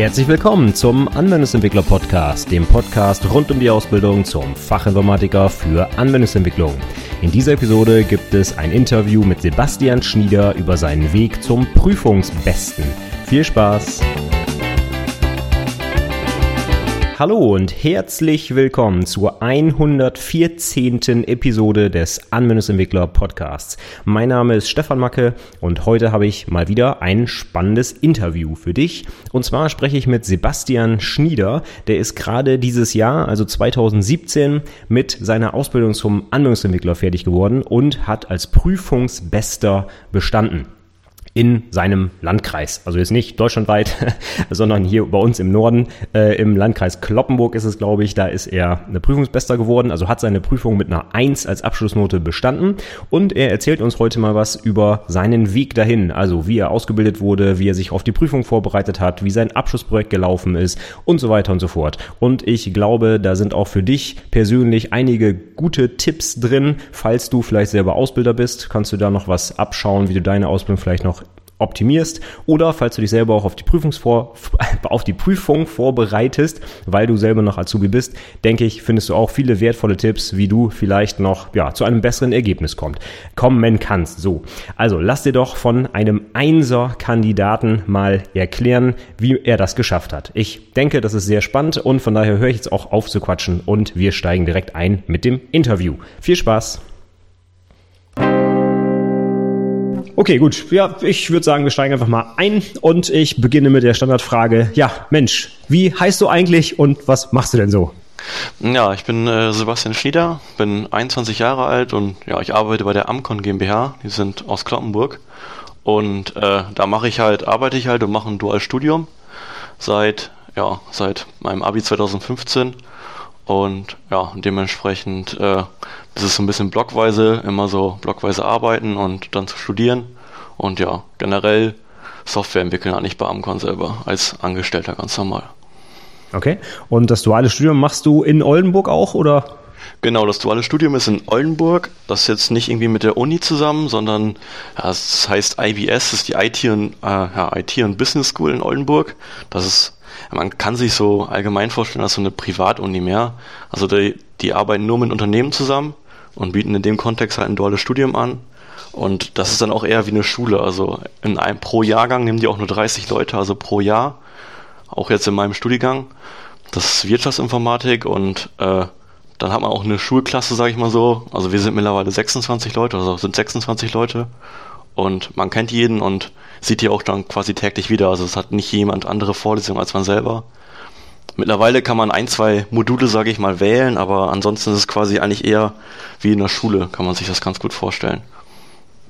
Herzlich willkommen zum Anwendungsentwickler Podcast, dem Podcast rund um die Ausbildung zum Fachinformatiker für Anwendungsentwicklung. In dieser Episode gibt es ein Interview mit Sebastian Schnieder über seinen Weg zum Prüfungsbesten. Viel Spaß! Hallo und herzlich willkommen zur 114. Episode des Anwendungsentwickler Podcasts. Mein Name ist Stefan Macke und heute habe ich mal wieder ein spannendes Interview für dich. Und zwar spreche ich mit Sebastian Schnieder. Der ist gerade dieses Jahr, also 2017, mit seiner Ausbildung zum Anwendungsentwickler fertig geworden und hat als Prüfungsbester bestanden in seinem Landkreis. Also jetzt nicht deutschlandweit, sondern hier bei uns im Norden, äh, im Landkreis Kloppenburg ist es, glaube ich, da ist er eine Prüfungsbester geworden, also hat seine Prüfung mit einer 1 als Abschlussnote bestanden. Und er erzählt uns heute mal was über seinen Weg dahin, also wie er ausgebildet wurde, wie er sich auf die Prüfung vorbereitet hat, wie sein Abschlussprojekt gelaufen ist und so weiter und so fort. Und ich glaube, da sind auch für dich persönlich einige gute Tipps drin, falls du vielleicht selber Ausbilder bist, kannst du da noch was abschauen, wie du deine Ausbildung vielleicht noch optimierst oder falls du dich selber auch auf die, Prüfungsvor auf die Prüfung vorbereitest, weil du selber noch Azubi bist, denke ich, findest du auch viele wertvolle Tipps, wie du vielleicht noch ja, zu einem besseren Ergebnis kommt, kommen kannst. So, also lass dir doch von einem Einser-Kandidaten mal erklären, wie er das geschafft hat. Ich denke, das ist sehr spannend und von daher höre ich jetzt auch auf zu quatschen und wir steigen direkt ein mit dem Interview. Viel Spaß! Okay, gut. Ja, ich würde sagen, wir steigen einfach mal ein und ich beginne mit der Standardfrage. Ja, Mensch, wie heißt du eigentlich und was machst du denn so? Ja, ich bin äh, Sebastian Schnieder, bin 21 Jahre alt und ja, ich arbeite bei der Amcon GmbH. Die sind aus Kloppenburg und äh, da mache ich halt, arbeite ich halt und mache ein duales Studium seit ja seit meinem Abi 2015 und ja dementsprechend äh, das ist so ein bisschen blockweise, immer so blockweise arbeiten und dann zu studieren. Und ja, generell Software entwickeln eigentlich bei Amcon selber, als Angestellter ganz normal. Okay. Und das duale Studium machst du in Oldenburg auch oder? Genau, das duale Studium ist in Oldenburg. Das ist jetzt nicht irgendwie mit der Uni zusammen, sondern ja, das heißt IBS, das ist die IT und, äh, ja, IT und Business School in Oldenburg. Das ist, man kann sich so allgemein vorstellen, als so eine Privatuni mehr. Also die, die arbeiten nur mit Unternehmen zusammen und bieten in dem Kontext halt ein duales Studium an. Und das ist dann auch eher wie eine Schule. Also in einem pro Jahrgang nehmen die auch nur 30 Leute, also pro Jahr. Auch jetzt in meinem Studiengang. Das ist Wirtschaftsinformatik und äh, dann hat man auch eine Schulklasse, sage ich mal so. Also wir sind mittlerweile 26 Leute, also sind 26 Leute. Und man kennt jeden und sieht die auch dann quasi täglich wieder. Also es hat nicht jemand andere Vorlesungen als man selber. Mittlerweile kann man ein, zwei Module, sage ich mal, wählen, aber ansonsten ist es quasi eigentlich eher wie in der Schule, kann man sich das ganz gut vorstellen.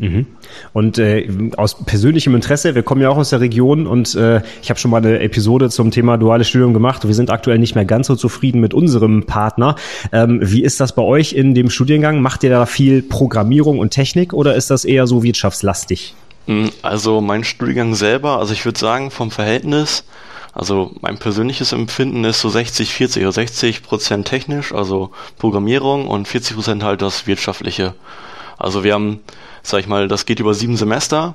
Mhm. Und äh, aus persönlichem Interesse, wir kommen ja auch aus der Region und äh, ich habe schon mal eine Episode zum Thema duales Studium gemacht. Wir sind aktuell nicht mehr ganz so zufrieden mit unserem Partner. Ähm, wie ist das bei euch in dem Studiengang? Macht ihr da viel Programmierung und Technik oder ist das eher so wirtschaftslastig? Hm, also mein Studiengang selber, also ich würde sagen vom Verhältnis also mein persönliches Empfinden ist so 60, 40 oder 60 Prozent technisch, also Programmierung und 40 Prozent halt das Wirtschaftliche. Also wir haben, sag ich mal, das geht über sieben Semester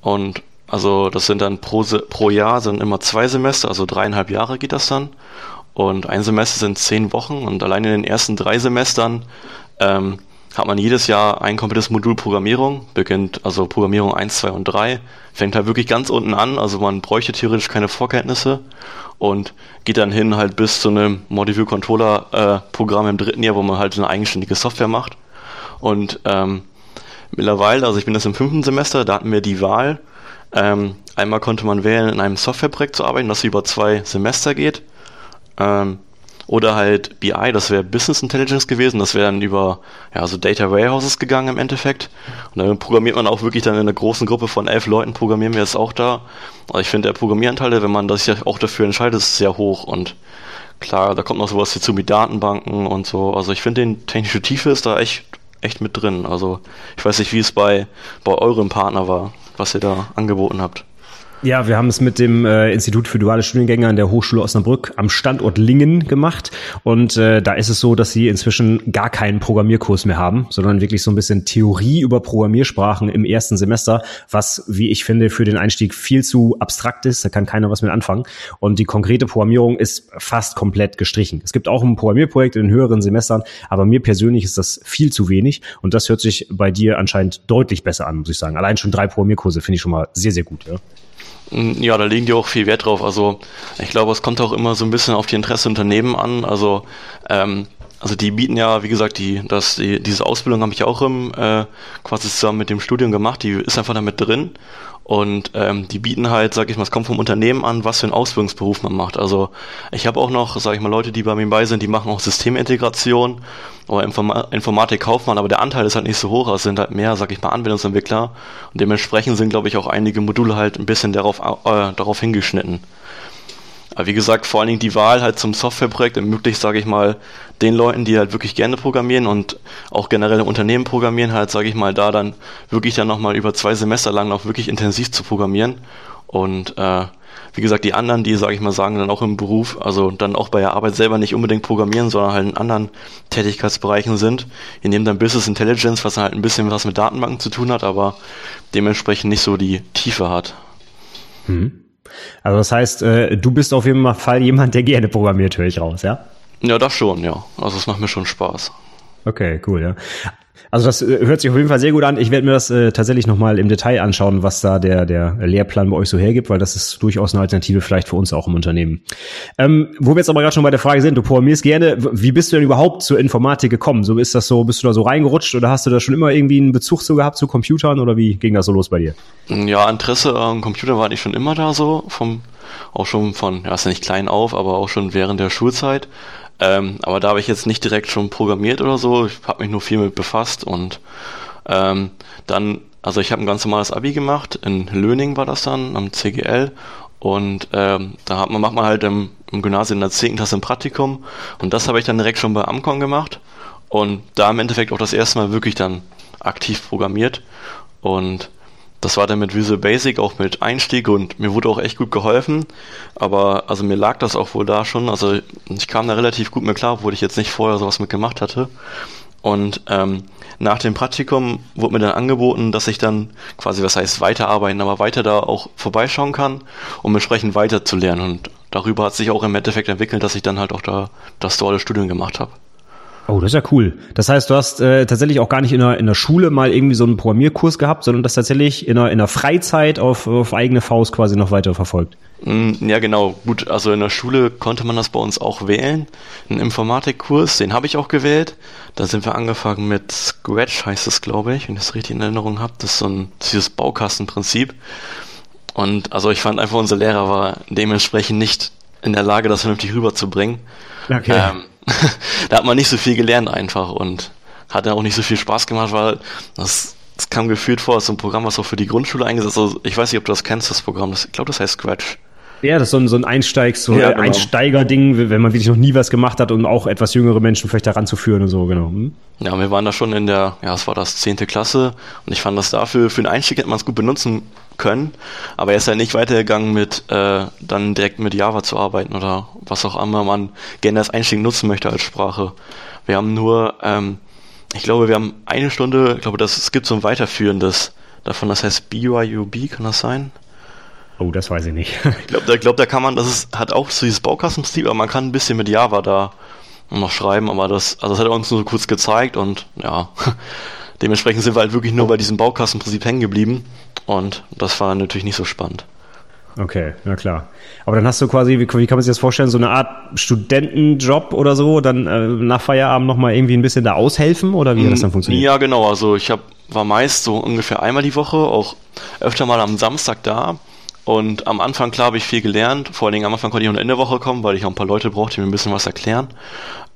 und also das sind dann pro, pro Jahr sind immer zwei Semester, also dreieinhalb Jahre geht das dann. Und ein Semester sind zehn Wochen und allein in den ersten drei Semestern ähm, hat man jedes Jahr ein komplettes Modul Programmierung, beginnt also Programmierung 1, 2 und 3, fängt halt wirklich ganz unten an, also man bräuchte theoretisch keine Vorkenntnisse und geht dann hin halt bis zu einem Modiview Controller äh, Programm im dritten Jahr, wo man halt eine eigenständige Software macht. Und ähm, mittlerweile, also ich bin jetzt im fünften Semester, da hatten wir die Wahl. Ähm, einmal konnte man wählen, in einem Softwareprojekt zu arbeiten, das über zwei Semester geht. Ähm, oder halt BI, das wäre Business Intelligence gewesen, das wäre dann über ja, so Data Warehouses gegangen im Endeffekt. Und dann programmiert man auch wirklich dann in einer großen Gruppe von elf Leuten, programmieren wir jetzt auch da. Also ich finde, der Programmieranteil, wenn man sich auch dafür entscheidet, ist sehr hoch und klar, da kommt noch sowas dazu mit Datenbanken und so. Also ich finde, die technische Tiefe ist da echt, echt mit drin. Also ich weiß nicht, wie es bei, bei eurem Partner war, was ihr da angeboten habt. Ja, wir haben es mit dem äh, Institut für duale Studiengänge an der Hochschule Osnabrück am Standort Lingen gemacht. Und äh, da ist es so, dass sie inzwischen gar keinen Programmierkurs mehr haben, sondern wirklich so ein bisschen Theorie über Programmiersprachen im ersten Semester, was, wie ich finde, für den Einstieg viel zu abstrakt ist. Da kann keiner was mit anfangen. Und die konkrete Programmierung ist fast komplett gestrichen. Es gibt auch ein Programmierprojekt in den höheren Semestern, aber mir persönlich ist das viel zu wenig. Und das hört sich bei dir anscheinend deutlich besser an, muss ich sagen. Allein schon drei Programmierkurse finde ich schon mal sehr, sehr gut. Ja. Ja, da legen die auch viel Wert drauf. Also ich glaube, es kommt auch immer so ein bisschen auf die Interesse Unternehmen an. Also ähm, also die bieten ja, wie gesagt, die, das, die, diese Ausbildung habe ich auch im, äh, quasi zusammen mit dem Studium gemacht, die ist einfach damit drin. Und ähm, die bieten halt, sag ich mal, es kommt vom Unternehmen an, was für einen Ausbildungsberuf man macht. Also ich habe auch noch, sag ich mal, Leute, die bei mir bei sind, die machen auch Systemintegration oder Inform Informatik Kaufmann, aber der Anteil ist halt nicht so hoch, es sind halt mehr, sag ich mal, Anwendungsentwickler. Und dementsprechend sind, glaube ich, auch einige Module halt ein bisschen darauf, äh, darauf hingeschnitten. Aber wie gesagt, vor allen Dingen die Wahl halt zum Softwareprojekt ermöglicht, sage ich mal, den Leuten, die halt wirklich gerne programmieren und auch generell Unternehmen programmieren, halt, sage ich mal, da dann wirklich dann nochmal über zwei Semester lang noch wirklich intensiv zu programmieren. Und äh, wie gesagt, die anderen, die, sage ich mal, sagen dann auch im Beruf, also dann auch bei der Arbeit selber nicht unbedingt programmieren, sondern halt in anderen Tätigkeitsbereichen sind. Die nehmen dann Business Intelligence, was halt ein bisschen was mit Datenbanken zu tun hat, aber dementsprechend nicht so die Tiefe hat. Hm. Also das heißt, äh, du bist auf jeden Fall jemand, der gerne programmiert, höre ich raus, ja? Ja, das schon, ja. Also es macht mir schon Spaß. Okay, cool, ja. Also das äh, hört sich auf jeden Fall sehr gut an. Ich werde mir das äh, tatsächlich nochmal im Detail anschauen, was da der, der Lehrplan bei euch so hergibt, weil das ist durchaus eine Alternative vielleicht für uns auch im Unternehmen. Ähm, wo wir jetzt aber gerade schon bei der Frage sind, du programmierst gerne, wie bist du denn überhaupt zur Informatik gekommen? So ist das so, bist du da so reingerutscht oder hast du da schon immer irgendwie einen Bezug zu gehabt zu Computern oder wie ging das so los bei dir? Ja, Interesse am Computer war eigentlich schon immer da so, vom, auch schon von, ja, ist ja nicht klein auf, aber auch schon während der Schulzeit. Ähm, aber da habe ich jetzt nicht direkt schon programmiert oder so. Ich habe mich nur viel mit befasst und ähm, dann, also ich habe ein ganz normales Abi gemacht. In Löning war das dann am CGL und ähm, da hat man, macht man halt im, im Gymnasium in der 10. Klasse ein Praktikum und das habe ich dann direkt schon bei Amcon gemacht und da im Endeffekt auch das erste Mal wirklich dann aktiv programmiert und das war dann mit Visual Basic auch mit Einstieg und mir wurde auch echt gut geholfen. Aber also mir lag das auch wohl da schon. Also ich kam da relativ gut mit klar, obwohl ich jetzt nicht vorher sowas mit gemacht hatte. Und ähm, nach dem Praktikum wurde mir dann angeboten, dass ich dann quasi, was heißt weiterarbeiten, aber weiter da auch vorbeischauen kann, um entsprechend weiter zu lernen. Und darüber hat sich auch im Endeffekt entwickelt, dass ich dann halt auch da das duale Studium gemacht habe. Oh, das ist ja cool. Das heißt, du hast äh, tatsächlich auch gar nicht in der, in der Schule mal irgendwie so einen Programmierkurs gehabt, sondern das tatsächlich in der, in der Freizeit auf, auf eigene Faust quasi noch weiter verfolgt. Mm, ja, genau. Gut, also in der Schule konnte man das bei uns auch wählen. Einen Informatikkurs, den habe ich auch gewählt. Da sind wir angefangen mit Scratch, heißt es, glaube ich, wenn ich das richtig in Erinnerung habe. Das ist so ein dieses Baukastenprinzip. Und also ich fand einfach, unser Lehrer war dementsprechend nicht in der Lage, das vernünftig rüberzubringen. Okay. Ähm, da hat man nicht so viel gelernt einfach und hat dann auch nicht so viel Spaß gemacht, weil das, das kam gefühlt vor, als so ein Programm, was auch für die Grundschule eingesetzt ist. Also ich weiß nicht, ob du das kennst, das Programm. Das, ich glaube, das heißt Scratch. Ja, das ist so ein, so ein Einsteig, so ja, genau. Einsteiger-Ding, wenn man wirklich noch nie was gemacht hat und auch etwas jüngere Menschen vielleicht daran zu führen und so, genau. Hm? Ja, wir waren da schon in der, ja, es war das zehnte Klasse und ich fand das dafür, für den Einstieg hätte man es gut benutzen können, aber er ist ja nicht weitergegangen mit, äh, dann direkt mit Java zu arbeiten oder was auch immer man gerne als Einstieg nutzen möchte als Sprache. Wir haben nur, ähm, ich glaube, wir haben eine Stunde, ich glaube, das, es gibt so ein weiterführendes davon, das heißt BYUB, kann das sein? Oh, das weiß ich nicht. ich glaube, da, glaub, da kann man, das ist, hat auch so dieses Baukastenprinzip, aber man kann ein bisschen mit Java da noch schreiben, aber das, also das hat er uns nur so kurz gezeigt und ja, dementsprechend sind wir halt wirklich nur bei diesem Baukastenprinzip hängen geblieben und das war natürlich nicht so spannend. Okay, ja klar. Aber dann hast du quasi, wie, wie kann man sich das vorstellen, so eine Art Studentenjob oder so, dann äh, nach Feierabend nochmal irgendwie ein bisschen da aushelfen oder wie hat das dann funktioniert? Ja, genau. Also ich hab, war meist so ungefähr einmal die Woche, auch öfter mal am Samstag da und am Anfang, klar, habe ich viel gelernt. Vor allen Dingen am Anfang konnte ich auch in der Woche kommen, weil ich auch ein paar Leute brauchte, die mir ein bisschen was erklären.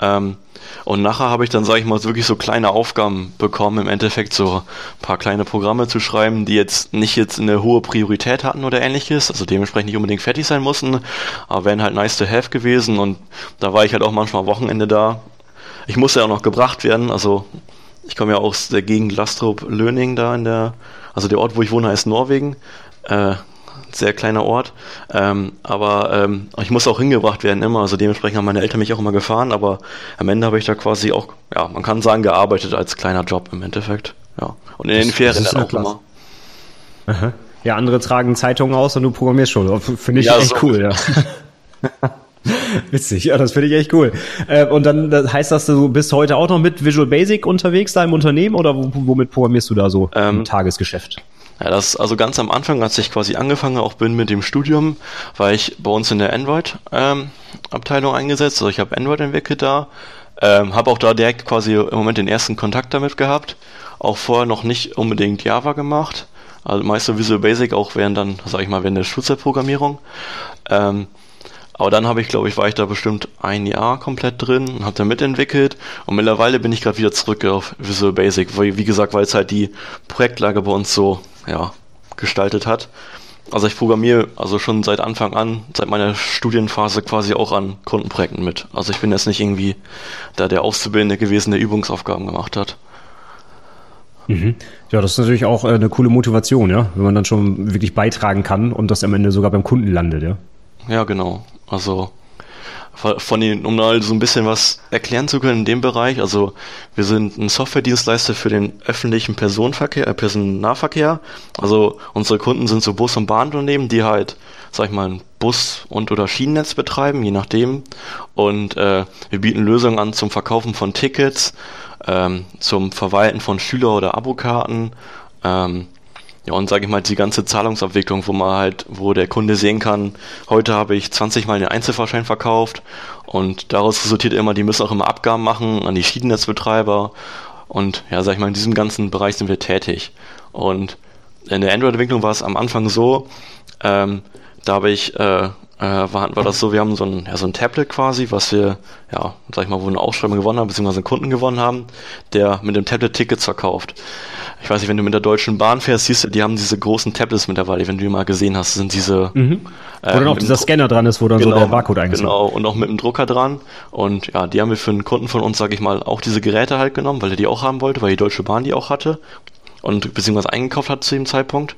Ähm, und nachher habe ich dann, sage ich mal, wirklich so kleine Aufgaben bekommen, im Endeffekt so ein paar kleine Programme zu schreiben, die jetzt nicht jetzt eine hohe Priorität hatten oder ähnliches, also dementsprechend nicht unbedingt fertig sein mussten, aber wären halt nice to have gewesen und da war ich halt auch manchmal am Wochenende da. Ich musste ja auch noch gebracht werden, also ich komme ja aus der Gegend Lastrup Löning da in der, also der Ort, wo ich wohne, heißt Norwegen. Äh, sehr kleiner Ort. Ähm, aber ähm, ich muss auch hingebracht werden immer. Also dementsprechend haben meine Eltern mich auch immer gefahren. Aber am Ende habe ich da quasi auch, ja, man kann sagen, gearbeitet als kleiner Job im Endeffekt. Ja. Und in das, den Ferien dann auch klasse. immer. Aha. Ja, andere tragen Zeitungen aus und du programmierst schon. Finde ich ja, echt so cool, ja. Witzig, ja, das finde ich echt cool. Äh, und dann das heißt das, du bist heute auch noch mit Visual Basic unterwegs da im Unternehmen oder womit programmierst du da so ähm, im Tagesgeschäft? Ja, das also ganz am Anfang, als ich quasi angefangen auch bin mit dem Studium, war ich bei uns in der Android-Abteilung ähm, eingesetzt. Also ich habe Android entwickelt da, ähm, habe auch da direkt quasi im Moment den ersten Kontakt damit gehabt. Auch vorher noch nicht unbedingt Java gemacht. Also meist Visual Basic auch während dann, sag ich mal, während der Schulzeitprogrammierung. Ähm, aber dann habe ich, glaube ich, war ich da bestimmt ein Jahr komplett drin und habe da mitentwickelt. Und mittlerweile bin ich gerade wieder zurück auf Visual Basic, weil, wie gesagt, weil es halt die Projektlage bei uns so ja, gestaltet hat. Also ich programmiere also schon seit Anfang an, seit meiner Studienphase quasi auch an Kundenprojekten mit. Also ich bin jetzt nicht irgendwie da der Auszubildende gewesen, der Übungsaufgaben gemacht hat. Mhm. Ja, das ist natürlich auch äh, eine coole Motivation, ja, wenn man dann schon wirklich beitragen kann und das am Ende sogar beim Kunden landet, ja. Ja, genau. Also von den, um da so ein bisschen was erklären zu können in dem Bereich, also wir sind ein Softwaredienstleister für den öffentlichen Personenverkehr, äh, Personennahverkehr. Also unsere Kunden sind so Bus- und Bahnunternehmen, die halt, sag ich mal, ein Bus- und oder Schienennetz betreiben, je nachdem. Und äh, wir bieten Lösungen an zum Verkaufen von Tickets, ähm, zum Verwalten von Schüler- oder Abokarten, ähm, ja, und sage ich mal, die ganze Zahlungsabwicklung, wo man halt, wo der Kunde sehen kann, heute habe ich 20 Mal den Einzelfahrschein verkauft und daraus resultiert immer, die müssen auch immer Abgaben machen an die Schienennetzbetreiber und ja, sag ich mal, in diesem ganzen Bereich sind wir tätig. Und in der Android-Entwicklung war es am Anfang so, ähm, da habe ich äh, äh, war, war das so, wir haben so ein, ja, so ein Tablet quasi, was wir, ja, sag ich mal, wo eine Ausschreibung gewonnen haben, beziehungsweise einen Kunden gewonnen haben, der mit dem Tablet Tickets verkauft. Ich weiß nicht, wenn du mit der Deutschen Bahn fährst, siehst du, die haben diese großen Tablets mittlerweile, wenn du die mal gesehen hast, sind diese... Mhm. Äh, wo dann auch dieser Scanner dran ist, wo dann genau, so der Barcode eingesetzt Genau, und auch mit dem Drucker dran. Und ja, die haben wir für einen Kunden von uns, sag ich mal, auch diese Geräte halt genommen, weil er die auch haben wollte, weil die Deutsche Bahn die auch hatte und beziehungsweise eingekauft hat zu dem Zeitpunkt.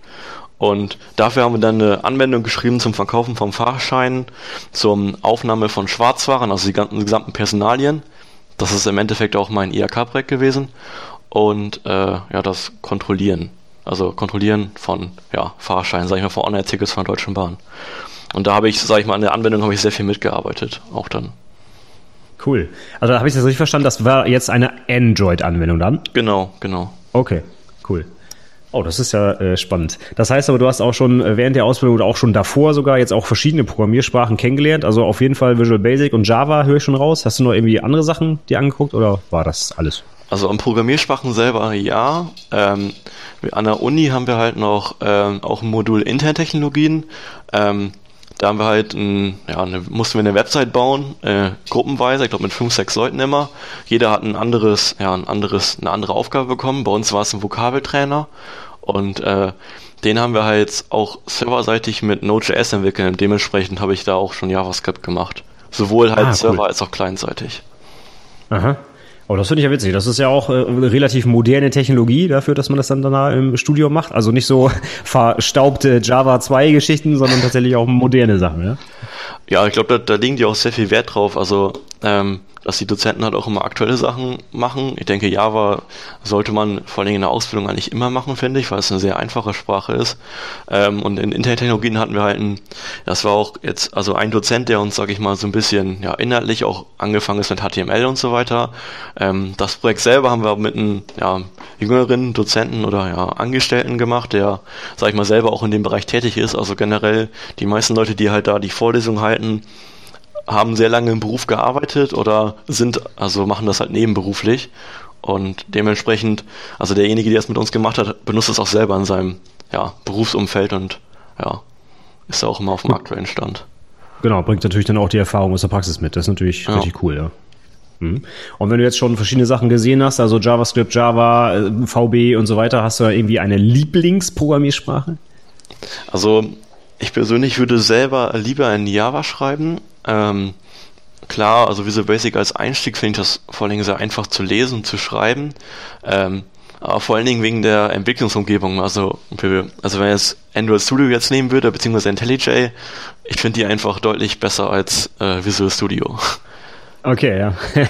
Und dafür haben wir dann eine Anwendung geschrieben zum Verkaufen von Fahrscheinen, zur Aufnahme von Schwarzfahrern, also die ganzen gesamten Personalien. Das ist im Endeffekt auch mein IHK-Projekt gewesen. Und äh, ja, das Kontrollieren. Also Kontrollieren von ja, Fahrscheinen, sag ich mal, von Online-Tickets von der Deutschen Bahn. Und da habe ich, sag ich mal, an der Anwendung habe ich sehr viel mitgearbeitet, auch dann. Cool. Also da habe ich das richtig verstanden, das war jetzt eine Android-Anwendung dann? Genau, genau. Okay, cool. Oh, das ist ja äh, spannend. Das heißt aber, du hast auch schon äh, während der Ausbildung oder auch schon davor sogar jetzt auch verschiedene Programmiersprachen kennengelernt. Also auf jeden Fall Visual Basic und Java höre ich schon raus. Hast du noch irgendwie andere Sachen dir angeguckt oder war das alles? Also an Programmiersprachen selber ja. Ähm, an der Uni haben wir halt noch ähm, auch ein Modul Interntechnologien. Ähm, da haben wir halt ein, ja, eine, mussten wir eine Website bauen, äh, gruppenweise, ich glaube mit fünf, sechs Leuten immer. Jeder hat ein anderes, ja, ein anderes, eine andere Aufgabe bekommen. Bei uns war es ein Vokabeltrainer und äh, den haben wir halt auch serverseitig mit Node.js entwickelt. Dementsprechend habe ich da auch schon JavaScript gemacht. Sowohl halt ah, cool. Server als auch clientseitig. Aha. Oh, das finde ich ja witzig. Das ist ja auch äh, relativ moderne Technologie dafür, dass man das dann danach im Studio macht. Also nicht so verstaubte Java 2 Geschichten, sondern tatsächlich auch moderne Sachen, ja? Ja, ich glaube, da, da legen die auch sehr viel Wert drauf. Also ähm, dass die Dozenten halt auch immer aktuelle Sachen machen. Ich denke, Java sollte man vor allem in der Ausbildung eigentlich immer machen, finde ich, weil es eine sehr einfache Sprache ist. Ähm, und in Internettechnologien hatten wir halt ein, das war auch jetzt, also ein Dozent, der uns, sag ich mal, so ein bisschen ja, inhaltlich auch angefangen ist mit HTML und so weiter. Ähm, das Projekt selber haben wir mit einem ja, jüngeren Dozenten oder ja, Angestellten gemacht, der, sag ich mal, selber auch in dem Bereich tätig ist. Also generell die meisten Leute, die halt da die Vorlesung halten, haben sehr lange im Beruf gearbeitet oder sind, also machen das halt nebenberuflich. Und dementsprechend, also derjenige, der das mit uns gemacht hat, benutzt es auch selber in seinem ja, Berufsumfeld und ja, ist da auch immer auf dem aktuellen Stand. Genau, bringt natürlich dann auch die Erfahrung aus der Praxis mit. Das ist natürlich ja. richtig cool, ja. Mhm. Und wenn du jetzt schon verschiedene Sachen gesehen hast, also JavaScript, Java, äh, VB und so weiter, hast du da irgendwie eine Lieblingsprogrammiersprache? Also ich persönlich würde selber lieber in Java schreiben, ähm, klar, also Visual Basic als Einstieg finde ich das vor allem sehr einfach zu lesen und zu schreiben. Ähm, Aber vor allen Dingen wegen der Entwicklungsumgebung. Also, also wenn jetzt Android Studio jetzt nehmen würde, beziehungsweise IntelliJ, ich finde die einfach deutlich besser als äh, Visual Studio. Okay, ja.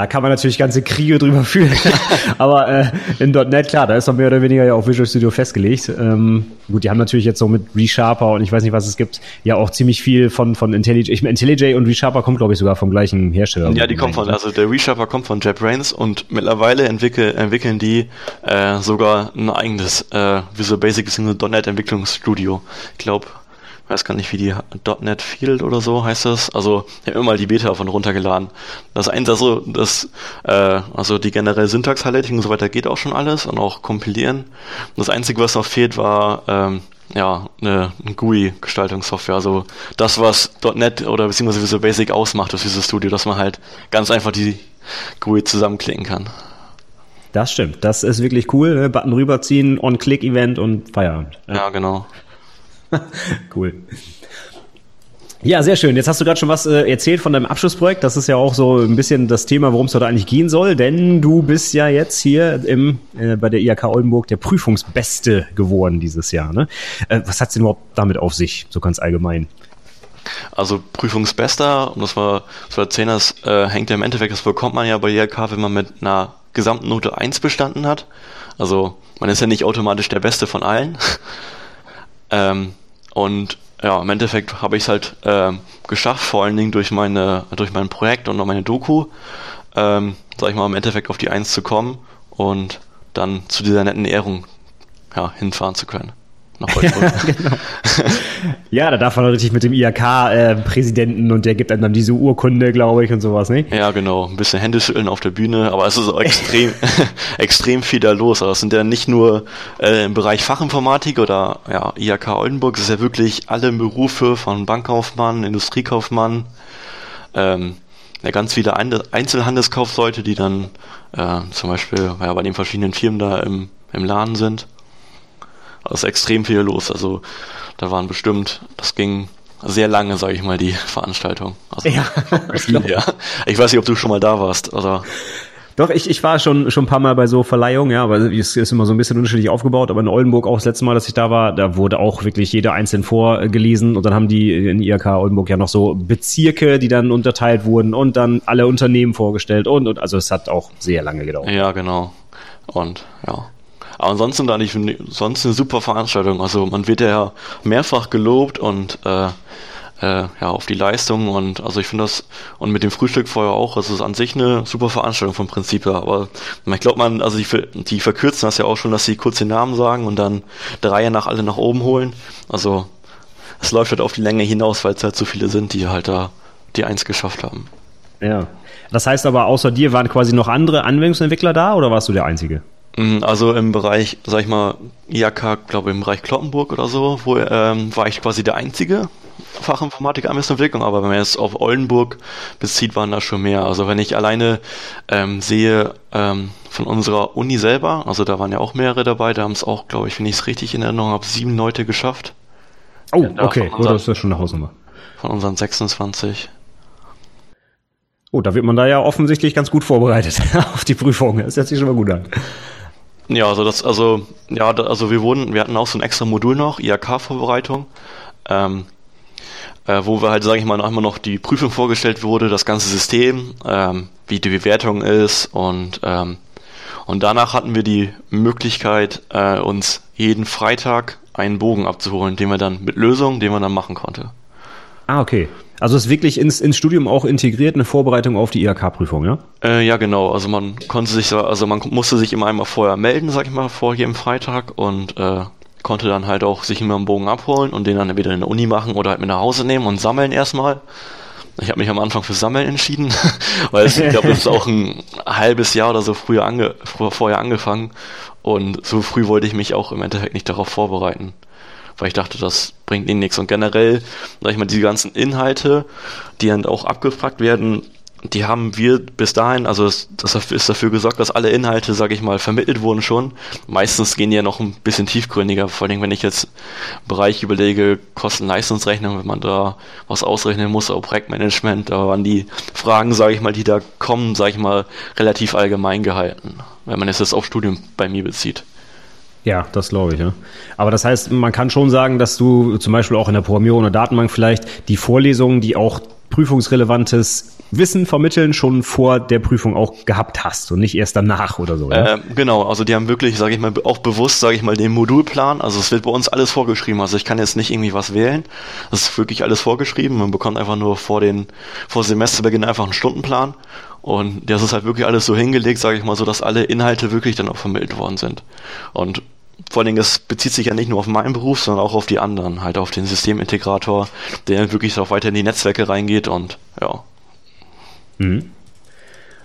Da kann man natürlich ganze Kriege drüber führen. Aber äh, in .NET, klar, da ist doch mehr oder weniger ja auch Visual Studio festgelegt. Ähm, gut, die haben natürlich jetzt so mit ReSharper und ich weiß nicht, was es gibt, ja auch ziemlich viel von, von IntelliJ. Ich meine, IntelliJ und ReSharper kommt, glaube ich, sogar vom gleichen Hersteller. Ja, die kommen von, also der ReSharper kommt von JetBrains und mittlerweile entwickel, entwickeln die äh, sogar ein eigenes äh, Visual Basic bzw. .NET Entwicklungsstudio. Ich glaube, weiß gar nicht, wie die .NET Field oder so heißt das. Also ich habe immer mal die Beta davon runtergeladen. Das eine, also das, äh, also die generelle Syntax Highlighting und so weiter geht auch schon alles und auch kompilieren. Das einzige, was noch fehlt, war ähm, ja eine, eine GUI-Gestaltungssoftware. Also das, was .NET oder beziehungsweise Visual Basic ausmacht, das Visual Studio, dass man halt ganz einfach die GUI zusammenklicken kann. Das stimmt. Das ist wirklich cool. Button rüberziehen, On-Click-Event und Feierabend. Ja genau. cool. Ja, sehr schön. Jetzt hast du gerade schon was äh, erzählt von deinem Abschlussprojekt. Das ist ja auch so ein bisschen das Thema, worum es heute eigentlich gehen soll, denn du bist ja jetzt hier im, äh, bei der IHK Oldenburg der Prüfungsbeste geworden dieses Jahr. Ne? Äh, was hat's denn überhaupt damit auf sich, so ganz allgemein? Also Prüfungsbester, um das mal zu erzählen, das äh, hängt ja im Endeffekt, das bekommt man ja bei IHK, wenn man mit einer Gesamtnote 1 bestanden hat. Also man ist ja nicht automatisch der Beste von allen. ähm, und ja, im Endeffekt habe ich es halt ähm, geschafft, vor allen Dingen durch meine, durch mein Projekt und meine Doku, ähm, sag ich mal, im Endeffekt auf die Eins zu kommen und dann zu dieser netten Ehrung ja, hinfahren zu können nach Holzbrück. ja, genau. ja, da darf man richtig mit dem IHK-Präsidenten äh, und der gibt einem dann diese Urkunde, glaube ich, und sowas, ne? Ja, genau. Ein bisschen Händeschütteln auf der Bühne, aber es ist auch extrem, extrem viel da los. Also es sind ja nicht nur äh, im Bereich Fachinformatik oder ja, IHK Oldenburg, es ist ja wirklich alle Berufe von Bankkaufmann, Industriekaufmann, ähm, ja, ganz viele Einzelhandelskaufleute, die dann äh, zum Beispiel ja, bei den verschiedenen Firmen da im, im Laden sind. Ist extrem viel los. Also da waren bestimmt, das ging sehr lange, sage ich mal, die Veranstaltung. Also, ja, ja. Ich weiß nicht, ob du schon mal da warst, oder? Doch, ich, ich war schon, schon ein paar Mal bei so Verleihungen, ja, aber es ist immer so ein bisschen unterschiedlich aufgebaut. Aber in Oldenburg auch das letzte Mal, dass ich da war, da wurde auch wirklich jeder einzeln vorgelesen und dann haben die in IRK Oldenburg ja noch so Bezirke, die dann unterteilt wurden und dann alle Unternehmen vorgestellt und, und also es hat auch sehr lange gedauert. Ja, genau. Und ja. Aber ansonsten da nicht, sonst eine super Veranstaltung. Also man wird ja mehrfach gelobt und äh, äh, ja, auf die Leistung und also ich finde das und mit dem Frühstück vorher auch, also es ist an sich eine super Veranstaltung vom Prinzip her, aber ich glaube man, also die, die verkürzen das ja auch schon, dass sie kurz den Namen sagen und dann der Reihe nach alle nach oben holen. Also es läuft halt auf die Länge hinaus, weil es halt so viele sind, die halt da die Eins geschafft haben. Ja. Das heißt aber, außer dir waren quasi noch andere Anwendungsentwickler da oder warst du der Einzige? Mm, also im Bereich, sag ich mal, IAK, glaube im Bereich Kloppenburg oder so, wo ähm, war ich quasi der einzige Fachinformatik Anwendungsentwicklung, aber wenn man jetzt auf Oldenburg bezieht, waren da schon mehr. Also wenn ich alleine ähm, sehe ähm, von unserer Uni selber, also da waren ja auch mehrere dabei, da haben es auch, glaube ich, wenn ich es richtig in Erinnerung habe, sieben Leute geschafft. Oh, ja, okay, unseren, oder ist das schon eine Hausnummer? Von unseren 26. Oh, da wird man da ja offensichtlich ganz gut vorbereitet auf die Prüfung. Das hört sich schon mal gut an. Ja, also das, also, ja, also wir wurden, wir hatten auch so ein extra Modul noch, IHK-Vorbereitung, ähm, äh, wo wir halt, sage ich mal, noch einmal noch die Prüfung vorgestellt wurde, das ganze System, ähm, wie die Bewertung ist und ähm, und danach hatten wir die Möglichkeit, äh, uns jeden Freitag einen Bogen abzuholen, den wir dann mit Lösungen, den man dann machen konnte. Ah, okay. Also es ist wirklich ins, ins Studium auch integriert, eine Vorbereitung auf die IHK-Prüfung, ja? Äh, ja, genau. Also man konnte sich, also man musste sich immer einmal vorher melden, sag ich mal, vor jedem Freitag und äh, konnte dann halt auch sich immer einen Bogen abholen und den dann entweder in der Uni machen oder halt mit nach Hause nehmen und sammeln erstmal. Ich habe mich am Anfang für Sammeln entschieden, weil es, ich glaube, das ist auch ein halbes Jahr oder so früher ange, vorher angefangen und so früh wollte ich mich auch im Endeffekt nicht darauf vorbereiten weil ich dachte, das bringt ihnen nichts. Und generell, sag ich mal, diese ganzen Inhalte, die dann auch abgefragt werden, die haben wir bis dahin, also das, ist dafür gesorgt, dass alle Inhalte, sage ich mal, vermittelt wurden schon. Meistens gehen die ja noch ein bisschen tiefgründiger, vor allem wenn ich jetzt Bereich überlege, Kosten-Leistungsrechnung, wenn man da was ausrechnen muss, auch Projektmanagement, da waren die Fragen, sage ich mal, die da kommen, sage ich mal, relativ allgemein gehalten, wenn man es jetzt auf Studium bei mir bezieht. Ja, das glaube ich, ja. Aber das heißt, man kann schon sagen, dass du zum Beispiel auch in der Programmierung oder Datenbank vielleicht die Vorlesungen, die auch prüfungsrelevantes Wissen vermitteln, schon vor der Prüfung auch gehabt hast und nicht erst danach oder so. Ja? Äh, genau, also die haben wirklich, sage ich mal, auch bewusst, sage ich mal, den Modulplan. Also es wird bei uns alles vorgeschrieben. Also ich kann jetzt nicht irgendwie was wählen. Das ist wirklich alles vorgeschrieben. Man bekommt einfach nur vor den vor Semesterbeginn einfach einen Stundenplan. Und das ist halt wirklich alles so hingelegt, sage ich mal, so dass alle Inhalte wirklich dann auch vermittelt worden sind. Und vor allen Dingen, es bezieht sich ja nicht nur auf meinen Beruf, sondern auch auf die anderen, halt auf den Systemintegrator, der wirklich auch weiter in die Netzwerke reingeht und ja. Mhm.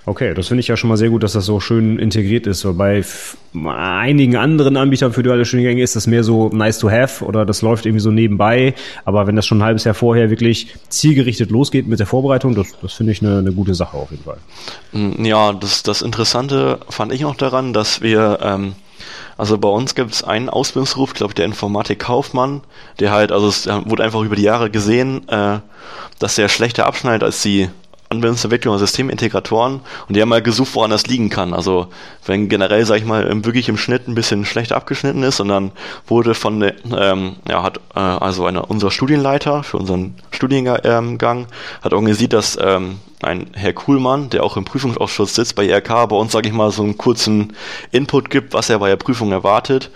Okay, das finde ich ja schon mal sehr gut, dass das so schön integriert ist. Bei einigen anderen Anbietern für duale Studiengänge ist das mehr so nice to have oder das läuft irgendwie so nebenbei. Aber wenn das schon ein halbes Jahr vorher wirklich zielgerichtet losgeht mit der Vorbereitung, das, das finde ich eine, eine gute Sache auf jeden Fall. Mm, ja, das, das Interessante fand ich auch daran, dass wir ähm, also bei uns gibt es einen Ausbildungsruf, glaube ich, der Informatik-Kaufmann, der halt, also es wurde einfach über die Jahre gesehen, äh, dass der schlechter abschneidet als die Anwendungsentwicklung und Systemintegratoren und die haben mal gesucht, woran das liegen kann. Also wenn generell, sag ich mal, wirklich im Schnitt ein bisschen schlecht abgeschnitten ist und dann wurde von ähm, ja, hat äh, also einer unser Studienleiter für unseren Studiengang ähm, hat organisiert, dass ähm, ein Herr Kuhlmann, der auch im Prüfungsausschuss sitzt bei IRK, bei uns, sage ich mal, so einen kurzen Input gibt, was er bei der Prüfung erwartet.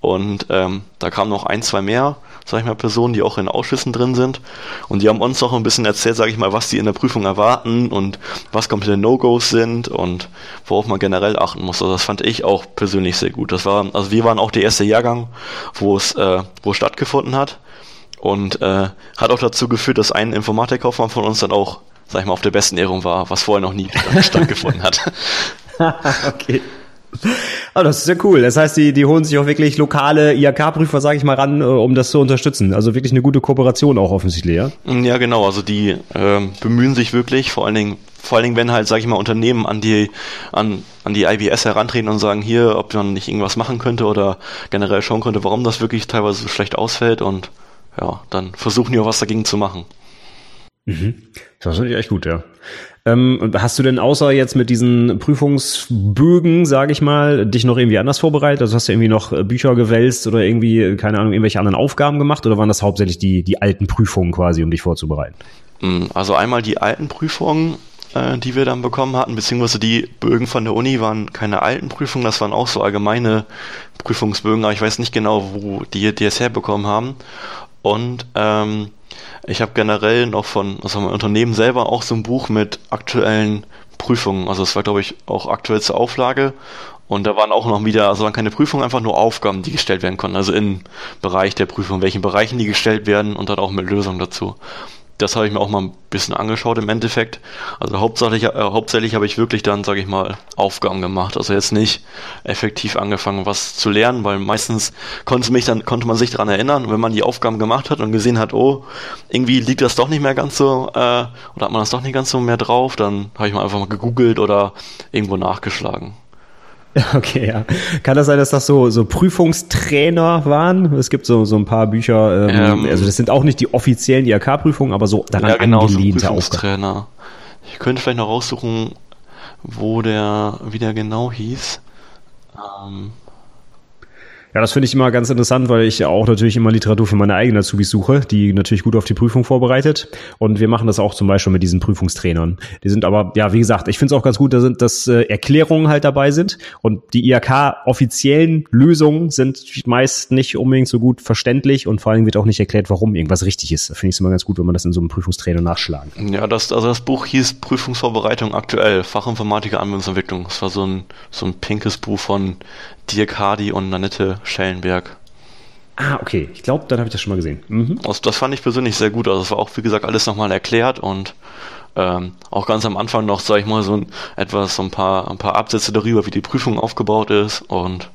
Und ähm, da kamen noch ein, zwei mehr sag ich mal, Personen, die auch in Ausschüssen drin sind. Und die haben uns auch ein bisschen erzählt, sag ich mal, was die in der Prüfung erwarten und was komplette No-Gos sind und worauf man generell achten muss. Also das fand ich auch persönlich sehr gut. Das war, also wir waren auch der erste Jahrgang, wo es, äh, wo es stattgefunden hat. Und äh, hat auch dazu geführt, dass ein Informatikkaufmann von uns dann auch, sag ich mal, auf der besten Ehrung war, was vorher noch nie stattgefunden hat. okay. Aber das ist ja cool. Das heißt, die, die holen sich auch wirklich lokale IHK-Prüfer, sage ich mal, ran, äh, um das zu unterstützen. Also wirklich eine gute Kooperation auch offensichtlich, ja? Ja, genau. Also die ähm, bemühen sich wirklich, vor allen Dingen, vor allen Dingen, wenn halt, sage ich mal, Unternehmen an die an, an die IBS herantreten und sagen, hier, ob man nicht irgendwas machen könnte oder generell schauen könnte, warum das wirklich teilweise so schlecht ausfällt und ja, dann versuchen die auch was dagegen zu machen. Mhm. Das finde ich echt gut, ja. Ähm, hast du denn außer jetzt mit diesen Prüfungsbögen, sage ich mal, dich noch irgendwie anders vorbereitet? Also hast du irgendwie noch äh, Bücher gewälzt oder irgendwie, keine Ahnung, irgendwelche anderen Aufgaben gemacht oder waren das hauptsächlich die, die alten Prüfungen quasi, um dich vorzubereiten? Mm, also einmal die alten Prüfungen, äh, die wir dann bekommen hatten, beziehungsweise die Bögen von der Uni waren keine alten Prüfungen, das waren auch so allgemeine Prüfungsbögen, aber ich weiß nicht genau, wo die, die es herbekommen haben. Und ähm, ich habe generell noch von also mein Unternehmen selber auch so ein Buch mit aktuellen Prüfungen. Also es war, glaube ich, auch aktuellste Auflage. Und da waren auch noch wieder, also waren keine Prüfungen, einfach nur Aufgaben, die gestellt werden konnten. Also im Bereich der Prüfung, welchen Bereichen die gestellt werden und dann auch mit Lösungen dazu das habe ich mir auch mal ein bisschen angeschaut im Endeffekt. Also hauptsächlich, äh, hauptsächlich habe ich wirklich dann, sage ich mal, Aufgaben gemacht. Also jetzt nicht effektiv angefangen, was zu lernen, weil meistens konnte, mich dann, konnte man sich daran erinnern, wenn man die Aufgaben gemacht hat und gesehen hat, oh, irgendwie liegt das doch nicht mehr ganz so, äh, oder hat man das doch nicht ganz so mehr drauf, dann habe ich mal einfach mal gegoogelt oder irgendwo nachgeschlagen. Okay, ja. Kann das sein, dass das so, so Prüfungstrainer waren? Es gibt so, so ein paar Bücher, ähm, ähm, also das sind auch nicht die offiziellen IHK-Prüfungen, aber so daran ja, genau, angelehnte so Prüfungstrainer. Aufgaben. Ich könnte vielleicht noch raussuchen, wo der, wie der genau hieß. Ähm, ja, das finde ich immer ganz interessant, weil ich auch natürlich immer Literatur für meine eigenen Azubis suche, die natürlich gut auf die Prüfung vorbereitet. Und wir machen das auch zum Beispiel mit diesen Prüfungstrainern. Die sind aber, ja, wie gesagt, ich finde es auch ganz gut, dass, dass äh, Erklärungen halt dabei sind. Und die IHK-offiziellen Lösungen sind meist nicht unbedingt so gut verständlich und vor allem wird auch nicht erklärt, warum irgendwas richtig ist. Da finde ich es immer ganz gut, wenn man das in so einem Prüfungstrainer nachschlagen. Ja, das, also das Buch hieß Prüfungsvorbereitung aktuell, Fachinformatiker Anwendungsentwicklung. Das war so ein, so ein pinkes Buch von Dirk Hardy und Nanette Schellenberg. Ah, okay. Ich glaube, dann habe ich das schon mal gesehen. Mhm. Also das fand ich persönlich sehr gut. Also es war auch, wie gesagt, alles nochmal erklärt und ähm, auch ganz am Anfang noch, sage ich mal, so ein, etwas, so ein paar, ein paar Absätze darüber, wie die Prüfung aufgebaut ist und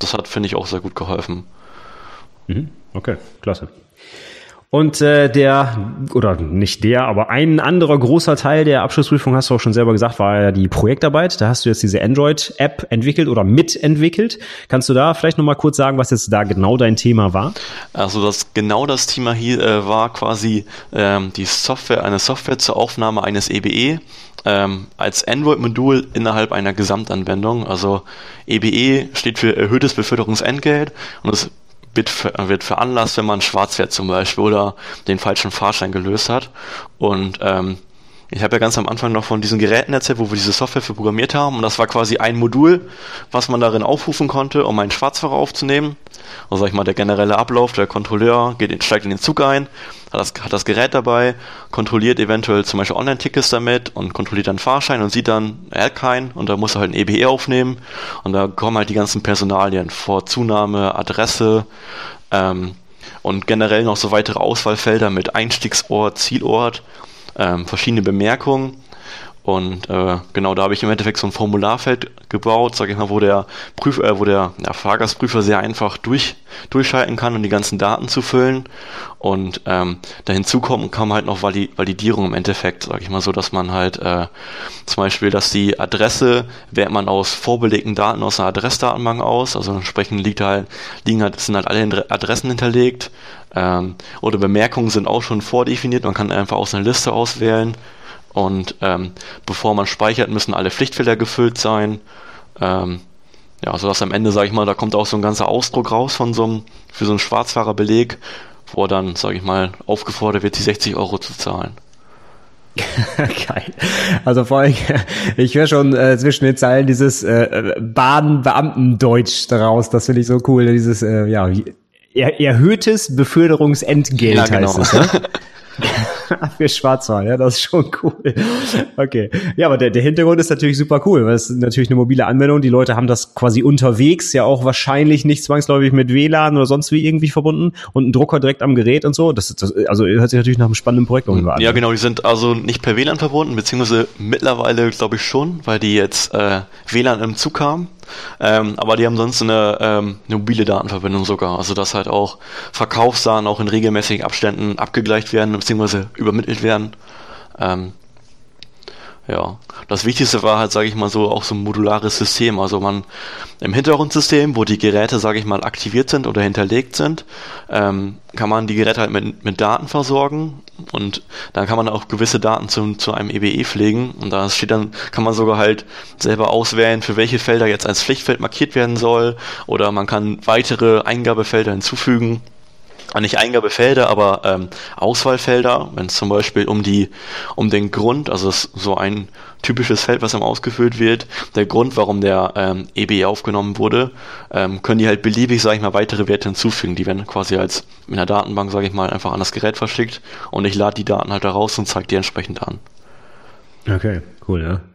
das hat, finde ich, auch sehr gut geholfen. Mhm. Okay, klasse. Und äh, der, oder nicht der, aber ein anderer großer Teil der Abschlussprüfung, hast du auch schon selber gesagt, war ja die Projektarbeit. Da hast du jetzt diese Android-App entwickelt oder mitentwickelt. Kannst du da vielleicht nochmal kurz sagen, was jetzt da genau dein Thema war? Also das genau das Thema hier äh, war quasi ähm, die Software, eine Software zur Aufnahme eines EBE ähm, als Android-Modul innerhalb einer Gesamtanwendung. Also EBE e steht für erhöhtes Beförderungsentgelt und es wird, wird veranlasst, wenn man schwarz fährt zum Beispiel oder den falschen Fahrschein gelöst hat. Und ähm, ich habe ja ganz am Anfang noch von diesen Geräten erzählt, wo wir diese Software für programmiert haben. Und das war quasi ein Modul, was man darin aufrufen konnte, um einen Schwarzfahrer aufzunehmen. Also sag ich mal, der generelle Ablauf, der Kontrolleur geht, steigt in den Zug ein, hat das, hat das Gerät dabei, kontrolliert eventuell zum Beispiel Online-Tickets damit und kontrolliert dann Fahrschein und sieht dann, er hat keinen und da muss er halt ein EBE aufnehmen und da kommen halt die ganzen Personalien vor Zunahme, Adresse ähm, und generell noch so weitere Auswahlfelder mit Einstiegsort, Zielort ähm, verschiedene Bemerkungen. Und äh, genau da habe ich im Endeffekt so ein Formularfeld gebaut, sage ich mal, wo der Prüf, äh, wo der ja, Fahrgastprüfer sehr einfach durch, durchschalten kann, um die ganzen Daten zu füllen. Und ähm, da hinzukommen kam halt noch Valid Validierung im Endeffekt, sage ich mal so, dass man halt äh, zum Beispiel, dass die Adresse wählt man aus vorbelegten Daten aus einer Adressdatenbank aus, also entsprechend liegt halt, liegen halt, sind halt alle Adressen hinterlegt ähm, oder Bemerkungen sind auch schon vordefiniert. Man kann einfach aus einer Liste auswählen. Und ähm, bevor man speichert, müssen alle Pflichtfelder gefüllt sein. Ähm, ja, sodass am Ende, sage ich mal, da kommt auch so ein ganzer Ausdruck raus von so einem, für so einen Schwarzfahrerbeleg, wo dann, sage ich mal, aufgefordert wird, die 60 Euro zu zahlen. Geil. Also vor allem, ich höre schon äh, zwischen den Zeilen dieses äh, Badenbeamtendeutsch daraus. Das finde ich so cool. Dieses, äh, ja, er erhöhtes Beförderungsentgelt ja, genau. heißt es. Ne? Für Schwarzwald, ja, das ist schon cool. Okay. Ja, aber der, der Hintergrund ist natürlich super cool, weil es ist natürlich eine mobile Anwendung. Die Leute haben das quasi unterwegs, ja auch wahrscheinlich nicht zwangsläufig mit WLAN oder sonst wie irgendwie verbunden und ein Drucker direkt am Gerät und so. Das, das also hört sich natürlich nach einem spannenden Projekt an. Ja, genau, die sind also nicht per WLAN verbunden, beziehungsweise mittlerweile glaube ich schon, weil die jetzt äh, WLAN im Zug haben. Ähm, aber die haben sonst eine, ähm, eine mobile Datenverbindung sogar. Also dass halt auch Verkaufsdaten auch in regelmäßigen Abständen abgegleicht werden bzw. übermittelt werden. Ähm, ja, das Wichtigste war halt, sage ich mal so, auch so ein modulares System. Also man im Hintergrundsystem, wo die Geräte, sage ich mal, aktiviert sind oder hinterlegt sind, ähm, kann man die Geräte halt mit, mit Daten versorgen und dann kann man auch gewisse Daten zu, zu einem EBE pflegen. Und da steht dann, kann man sogar halt selber auswählen, für welche Felder jetzt als Pflichtfeld markiert werden soll. Oder man kann weitere Eingabefelder hinzufügen nicht Eingabefelder, aber ähm, Auswahlfelder, wenn es zum Beispiel um die, um den Grund, also so ein typisches Feld, was immer ausgefüllt wird, der Grund, warum der ähm, EBE aufgenommen wurde, ähm, können die halt beliebig, sage ich mal, weitere Werte hinzufügen. Die werden quasi als in der Datenbank, sage ich mal, einfach an das Gerät verschickt und ich lade die Daten halt da raus und zeige die entsprechend an. Okay, cool, ja.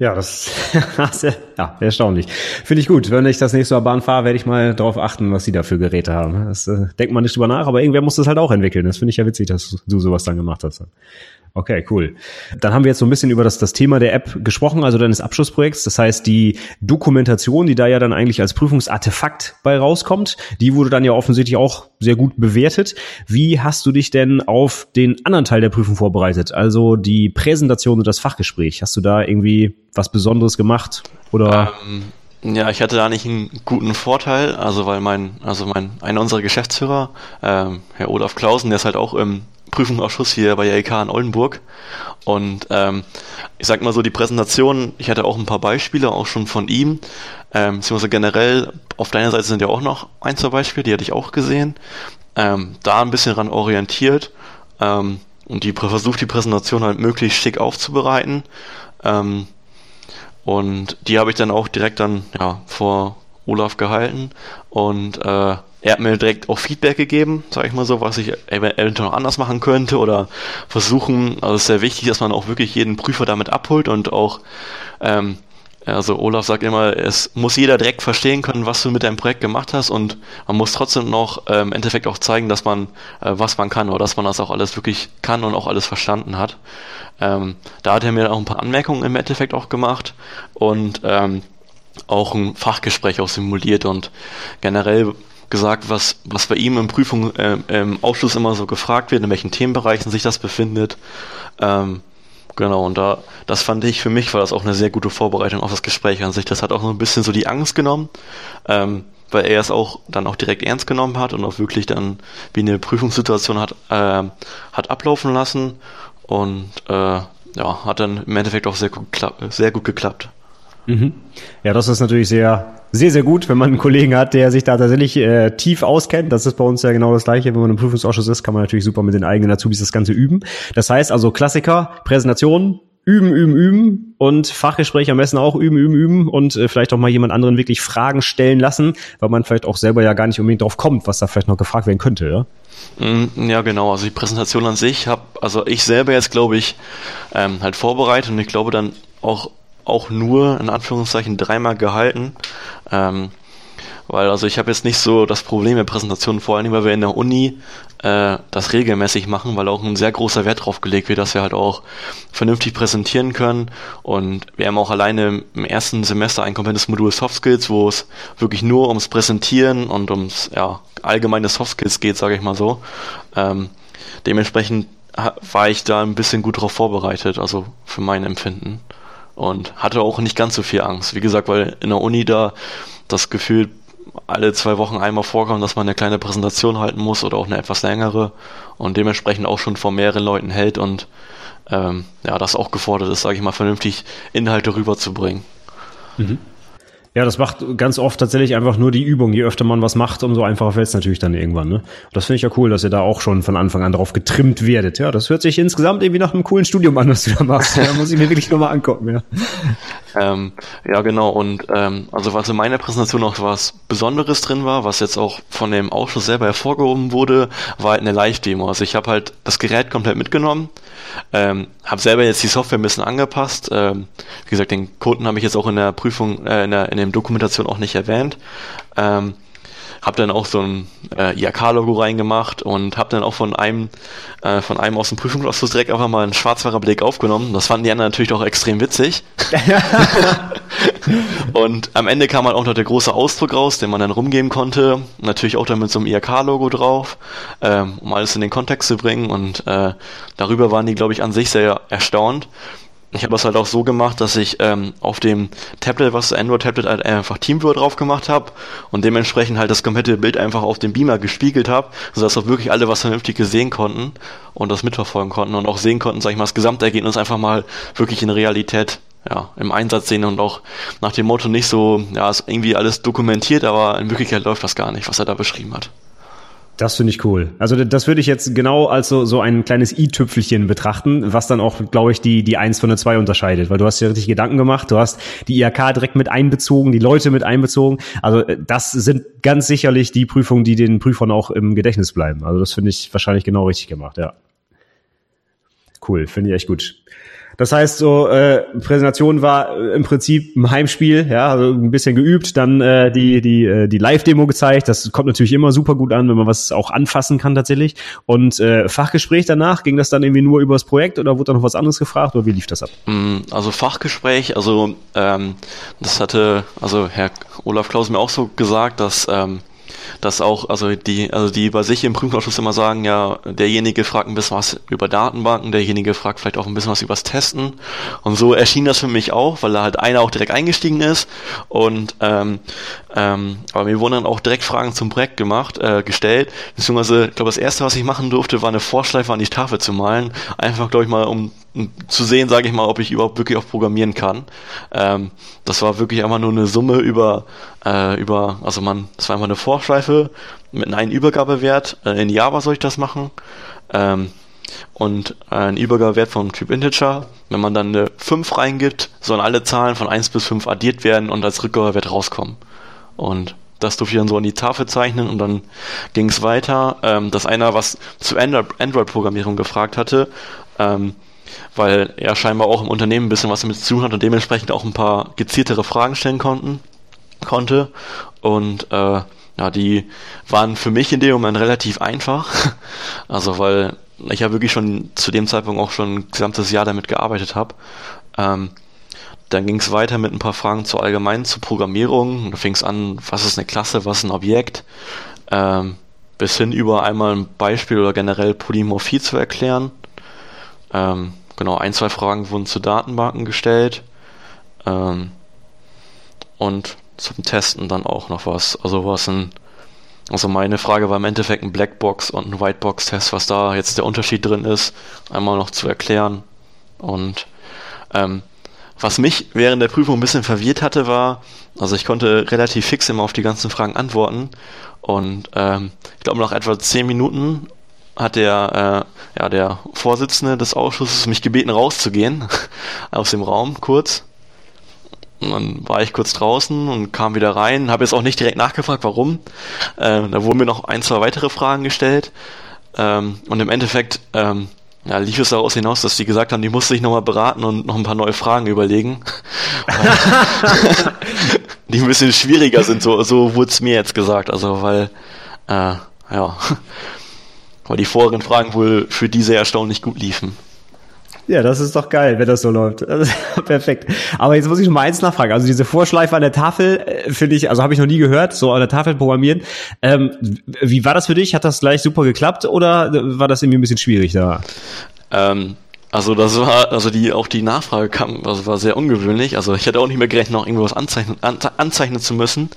Ja, das ja, erstaunlich. Finde ich gut. Wenn ich das nächste Mal Bahn fahre, werde ich mal darauf achten, was sie da für Geräte haben. Das äh, denkt man nicht drüber nach, aber irgendwer muss das halt auch entwickeln. Das finde ich ja witzig, dass du sowas dann gemacht hast. Okay, cool. Dann haben wir jetzt so ein bisschen über das, das Thema der App gesprochen, also deines Abschlussprojekts. Das heißt, die Dokumentation, die da ja dann eigentlich als Prüfungsartefakt bei rauskommt, die wurde dann ja offensichtlich auch sehr gut bewertet. Wie hast du dich denn auf den anderen Teil der Prüfung vorbereitet? Also die Präsentation und das Fachgespräch. Hast du da irgendwie was Besonderes gemacht? Oder? Ähm, ja, ich hatte da nicht einen guten Vorteil, also weil mein, also mein, einer unserer Geschäftsführer, ähm, Herr Olaf Klausen, der ist halt auch im Prüfungsausschuss hier bei JK in Oldenburg. Und ähm, ich sag mal so, die Präsentation, ich hatte auch ein paar Beispiele, auch schon von ihm, ähm, beziehungsweise generell, auf deiner Seite sind ja auch noch ein, zwei Beispiele, die hatte ich auch gesehen. Ähm, da ein bisschen ran orientiert ähm, und die versucht die Präsentation halt möglichst schick aufzubereiten. Ähm, und die habe ich dann auch direkt dann ja, vor Olaf gehalten und äh, er hat mir direkt auch Feedback gegeben, sag ich mal so, was ich eventuell noch anders machen könnte oder versuchen. Also es ist sehr wichtig, dass man auch wirklich jeden Prüfer damit abholt und auch, ähm, also Olaf sagt immer, es muss jeder direkt verstehen können, was du mit deinem Projekt gemacht hast und man muss trotzdem noch ähm, im Endeffekt auch zeigen, dass man, äh, was man kann oder dass man das auch alles wirklich kann und auch alles verstanden hat. Ähm, da hat er mir auch ein paar Anmerkungen im Endeffekt auch gemacht und ähm, auch ein Fachgespräch auch simuliert und generell gesagt, was, was bei ihm im Prüfung, äh, im Ausschuss immer so gefragt wird, in welchen Themenbereichen sich das befindet. Ähm, genau, und da, das fand ich für mich, war das auch eine sehr gute Vorbereitung auf das Gespräch an sich. Das hat auch so ein bisschen so die Angst genommen, ähm, weil er es auch dann auch direkt ernst genommen hat und auch wirklich dann wie eine Prüfungssituation hat, äh, hat ablaufen lassen und äh, ja, hat dann im Endeffekt auch sehr gut, sehr gut geklappt. Mhm. Ja, das ist natürlich sehr, sehr, sehr gut, wenn man einen Kollegen hat, der sich da tatsächlich äh, tief auskennt. Das ist bei uns ja genau das Gleiche. Wenn man im Prüfungsausschuss ist, kann man natürlich super mit den eigenen Azubis das Ganze üben. Das heißt also Klassiker, Präsentation, üben, üben, üben und Fachgespräch am besten auch üben, üben, üben und äh, vielleicht auch mal jemand anderen wirklich Fragen stellen lassen, weil man vielleicht auch selber ja gar nicht unbedingt drauf kommt, was da vielleicht noch gefragt werden könnte, ja? Mm, ja, genau. Also die Präsentation an sich habe, also ich selber jetzt glaube ich ähm, halt vorbereitet und ich glaube dann auch auch nur in Anführungszeichen dreimal gehalten. Ähm, weil also ich habe jetzt nicht so das Problem mit Präsentationen, vor allem weil wir in der Uni äh, das regelmäßig machen, weil auch ein sehr großer Wert drauf gelegt wird, dass wir halt auch vernünftig präsentieren können. Und wir haben auch alleine im ersten Semester ein komplettes Modul Soft Skills, wo es wirklich nur ums Präsentieren und ums ja, allgemeine Soft Skills geht, sage ich mal so. Ähm, dementsprechend war ich da ein bisschen gut drauf vorbereitet, also für mein Empfinden. Und hatte auch nicht ganz so viel Angst. Wie gesagt, weil in der Uni da das Gefühl alle zwei Wochen einmal vorkommt, dass man eine kleine Präsentation halten muss oder auch eine etwas längere und dementsprechend auch schon vor mehreren Leuten hält und ähm, ja, das auch gefordert ist, sage ich mal, vernünftig Inhalte rüberzubringen. Mhm. Ja, das macht ganz oft tatsächlich einfach nur die Übung. Je öfter man was macht, umso einfacher fällt es natürlich dann irgendwann. Ne? Das finde ich ja cool, dass ihr da auch schon von Anfang an drauf getrimmt werdet. Ja, das hört sich insgesamt irgendwie nach einem coolen Studium an, was du da machst. Da muss ich mir wirklich nochmal angucken. Ja. Ähm, ja, genau. Und ähm, also was in meiner Präsentation noch was Besonderes drin war, was jetzt auch von dem Ausschuss selber hervorgehoben wurde, war halt eine Live-Demo. Also ich habe halt das Gerät komplett mitgenommen, ähm, habe selber jetzt die Software ein bisschen angepasst. Ähm, wie gesagt, den Kunden habe ich jetzt auch in der Prüfung, äh, in der in der Dokumentation auch nicht erwähnt. Ähm, habe dann auch so ein äh, IAK-Logo reingemacht und habe dann auch von einem äh, von einem aus dem Prüfungsausschuss direkt einfach mal einen schwarzfacher Blick aufgenommen. Das fanden die anderen natürlich auch extrem witzig. und am Ende kam halt auch noch der große Ausdruck raus, den man dann rumgeben konnte. Natürlich auch dann mit so einem IAK-Logo drauf, ähm, um alles in den Kontext zu bringen. Und äh, darüber waren die, glaube ich, an sich sehr erstaunt ich habe das halt auch so gemacht, dass ich ähm, auf dem Tablet, was Android-Tablet halt einfach Teamviewer drauf gemacht habe und dementsprechend halt das komplette Bild einfach auf dem Beamer gespiegelt habe, sodass auch wirklich alle was Vernünftiges sehen konnten und das mitverfolgen konnten und auch sehen konnten, sag ich mal, das Gesamtergebnis einfach mal wirklich in Realität ja, im Einsatz sehen und auch nach dem Motto nicht so, ja, ist irgendwie alles dokumentiert, aber in Wirklichkeit läuft das gar nicht, was er da beschrieben hat. Das finde ich cool. Also das würde ich jetzt genau als so, so ein kleines i-Tüpfelchen betrachten, was dann auch, glaube ich, die, die eins von der zwei unterscheidet. Weil du hast dir richtig Gedanken gemacht, du hast die IHK direkt mit einbezogen, die Leute mit einbezogen. Also äh, das sind ganz sicherlich die Prüfungen, die den Prüfern auch im Gedächtnis bleiben. Also das finde ich wahrscheinlich genau richtig gemacht, ja. Cool, finde ich echt gut. Das heißt, so äh, Präsentation war äh, im Prinzip ein Heimspiel, ja, also ein bisschen geübt, dann äh, die die äh, die Live-Demo gezeigt. Das kommt natürlich immer super gut an, wenn man was auch anfassen kann tatsächlich. Und äh, Fachgespräch danach ging das dann irgendwie nur über das Projekt oder wurde da noch was anderes gefragt oder wie lief das ab? Mm, also Fachgespräch, also ähm, das hatte also Herr Olaf Klaus mir auch so gesagt, dass ähm, dass auch, also die, also die bei sich im Prüfungsausschuss immer sagen, ja, derjenige fragt ein bisschen was über Datenbanken, derjenige fragt vielleicht auch ein bisschen was übers Testen. Und so erschien das für mich auch, weil da halt einer auch direkt eingestiegen ist. Und ähm, ähm, aber mir wurden dann auch direkt Fragen zum Projekt gemacht, äh, gestellt. Beziehungsweise, ich glaube, das erste, was ich machen durfte, war eine Vorschleife an die Tafel zu malen. Einfach, glaube ich mal, um zu sehen, sage ich mal, ob ich überhaupt wirklich auch programmieren kann. Ähm, das war wirklich einfach nur eine Summe über, äh, über, also man, das war einfach eine Vorschleife mit einem Übergabewert. Äh, in Java soll ich das machen. Ähm, und ein Übergabewert vom Typ Integer. Wenn man dann eine 5 reingibt, sollen alle Zahlen von 1 bis 5 addiert werden und als Rückgabewert rauskommen. Und das durfte ich dann so an die Tafel zeichnen und dann ging es weiter, ähm, dass einer was zu Android-Programmierung gefragt hatte. Ähm, weil er scheinbar auch im Unternehmen ein bisschen was damit zu tun hat und dementsprechend auch ein paar gezieltere Fragen stellen konnten, konnte. Und äh, ja, die waren für mich in dem Moment relativ einfach. Also weil ich ja wirklich schon zu dem Zeitpunkt auch schon ein gesamtes Jahr damit gearbeitet habe. Ähm, dann ging es weiter mit ein paar Fragen zur allgemeinen zur Programmierung. Da fing es an, was ist eine Klasse, was ist ein Objekt, ähm, bis hin über einmal ein Beispiel oder generell Polymorphie zu erklären. Ähm, genau, ein, zwei Fragen wurden zu Datenbanken gestellt. Ähm, und zum Testen dann auch noch was. Also was ein, also meine Frage war im Endeffekt ein Blackbox und ein Whitebox-Test, was da jetzt der Unterschied drin ist, einmal noch zu erklären. Und ähm, was mich während der Prüfung ein bisschen verwirrt hatte, war, also ich konnte relativ fix immer auf die ganzen Fragen antworten. Und ähm, ich glaube, nach etwa zehn Minuten hat der, äh, ja, der Vorsitzende des Ausschusses mich gebeten, rauszugehen aus dem Raum kurz. Und dann war ich kurz draußen und kam wieder rein, habe jetzt auch nicht direkt nachgefragt, warum. Äh, da wurden mir noch ein, zwei weitere Fragen gestellt. Ähm, und im Endeffekt ähm, ja, lief es daraus hinaus, dass die gesagt haben, die musste ich nochmal beraten und noch ein paar neue Fragen überlegen. die ein bisschen schwieriger sind, so, so wurde es mir jetzt gesagt. Also weil, äh, ja, weil die vorigen Fragen wohl für diese erstaunlich gut liefen. Ja, das ist doch geil, wenn das so läuft. Das perfekt. Aber jetzt muss ich schon mal eins nachfragen. Also diese Vorschleife an der Tafel äh, finde ich, also habe ich noch nie gehört, so an der Tafel programmieren. Ähm, wie war das für dich? Hat das gleich super geklappt oder war das irgendwie ein bisschen schwierig da? Ähm, also das war, also die, auch die Nachfrage kam, also war sehr ungewöhnlich. Also ich hätte auch nicht mehr gerechnet, noch irgendwas anzeichnen, anzeichnen zu müssen.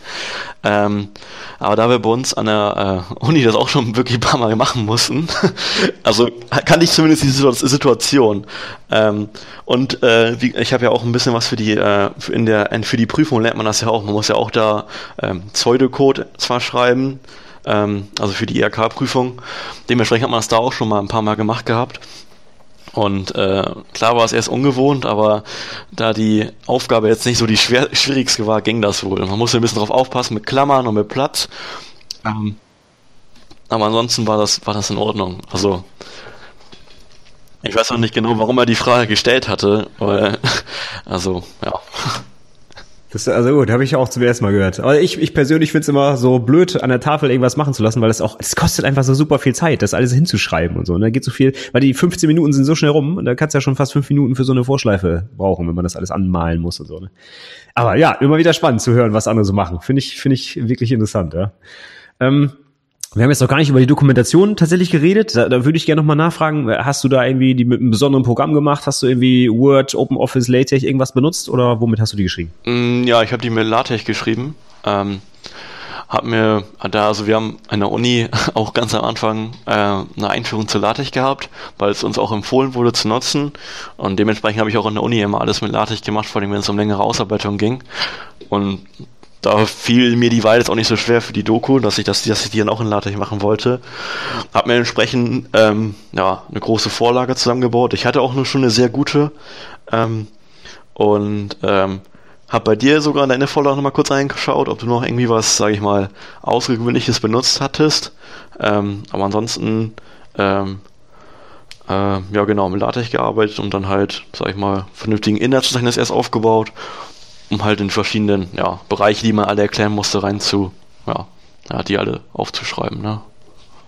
Ähm, aber da wir bei uns an der äh, Uni das auch schon wirklich ein paar Mal machen mussten, also kann ich zumindest diese Situation. Ähm, und äh, wie, ich habe ja auch ein bisschen was für die, äh, in der, für die Prüfung lernt man das ja auch. Man muss ja auch da ähm, Pseudocode zwar schreiben, ähm, also für die IRK-Prüfung. Dementsprechend hat man das da auch schon mal ein paar Mal gemacht gehabt. Und äh, klar war es erst ungewohnt, aber da die Aufgabe jetzt nicht so die schwer, schwierigste war, ging das wohl. Man musste ein bisschen drauf aufpassen mit Klammern und mit Platz. Ähm, aber ansonsten war das, war das in Ordnung. Also ich weiß auch nicht genau, warum er die Frage gestellt hatte, weil, also, ja. Das, also gut, habe ich auch zum ersten Mal gehört. Aber ich, ich persönlich finde es immer so blöd, an der Tafel irgendwas machen zu lassen, weil es auch, es kostet einfach so super viel Zeit, das alles hinzuschreiben und so. Und da geht so viel, weil die 15 Minuten sind so schnell rum und da kannst du ja schon fast fünf Minuten für so eine Vorschleife brauchen, wenn man das alles anmalen muss und so. Ne? Aber ja, immer wieder spannend zu hören, was andere so machen. Finde ich, finde ich wirklich interessant, ja. Ähm, wir haben jetzt noch gar nicht über die Dokumentation tatsächlich geredet. Da, da würde ich gerne nochmal nachfragen, hast du da irgendwie die mit einem besonderen Programm gemacht? Hast du irgendwie Word, OpenOffice, LaTeX irgendwas benutzt oder womit hast du die geschrieben? Mm, ja, ich habe die mit LaTeX geschrieben. Ähm, hab mir da, also wir haben an der Uni auch ganz am Anfang äh, eine Einführung zu LaTeX gehabt, weil es uns auch empfohlen wurde zu nutzen. Und dementsprechend habe ich auch an der Uni immer alles mit LaTeX gemacht, vor allem wenn es um längere Ausarbeitung ging. Und da fiel mir die Wahl jetzt auch nicht so schwer für die Doku, dass ich das, dass ich die dann auch in LaTeX machen wollte. Hab mir entsprechend ähm, ja, eine große Vorlage zusammengebaut. Ich hatte auch nur schon eine sehr gute ähm, und ähm, hab bei dir sogar in deine Vorlage nochmal kurz reingeschaut, ob du noch irgendwie was, sage ich mal, Außergewöhnliches benutzt hattest. Ähm, aber ansonsten ähm, äh, ja genau, mit LaTeX gearbeitet und dann halt, sag ich mal, vernünftigen Inhaltsverzeichnis erst aufgebaut um halt in verschiedenen ja, Bereiche, die man alle erklären musste, rein zu, ja, ja die alle aufzuschreiben. Ne?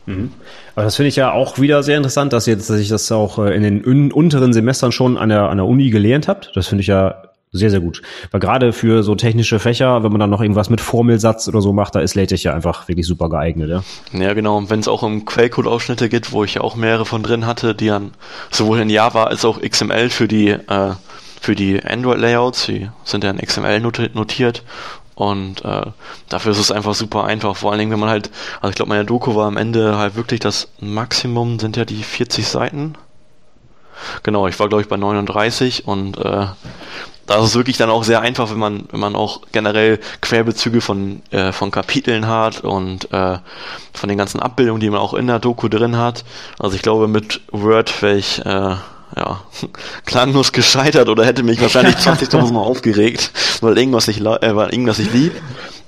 Mhm. Aber das finde ich ja auch wieder sehr interessant, dass jetzt, dass ich das auch äh, in den unteren Semestern schon an der, an der Uni gelernt habt. Das finde ich ja sehr, sehr gut. Weil gerade für so technische Fächer, wenn man dann noch irgendwas mit Formelsatz oder so macht, da ist LaTeX ja einfach wirklich super geeignet, ja. Ja, genau. Und wenn es auch um Quellcode-Ausschnitte gibt, wo ich ja auch mehrere von drin hatte, die dann sowohl in Java als auch XML für die äh, für die Android-Layouts, die sind ja in XML notiert und äh, dafür ist es einfach super einfach. Vor allen Dingen, wenn man halt, also ich glaube, meine Doku war am Ende halt wirklich das Maximum, sind ja die 40 Seiten. Genau, ich war glaube ich bei 39 und äh, da ist wirklich dann auch sehr einfach, wenn man, wenn man auch generell Querbezüge von, äh, von Kapiteln hat und äh, von den ganzen Abbildungen, die man auch in der Doku drin hat. Also ich glaube, mit Word wäre ich äh, ja, klanglos gescheitert oder hätte mich wahrscheinlich 20.000 Mal aufgeregt, weil irgendwas nicht, äh, weil irgendwas nicht lieb.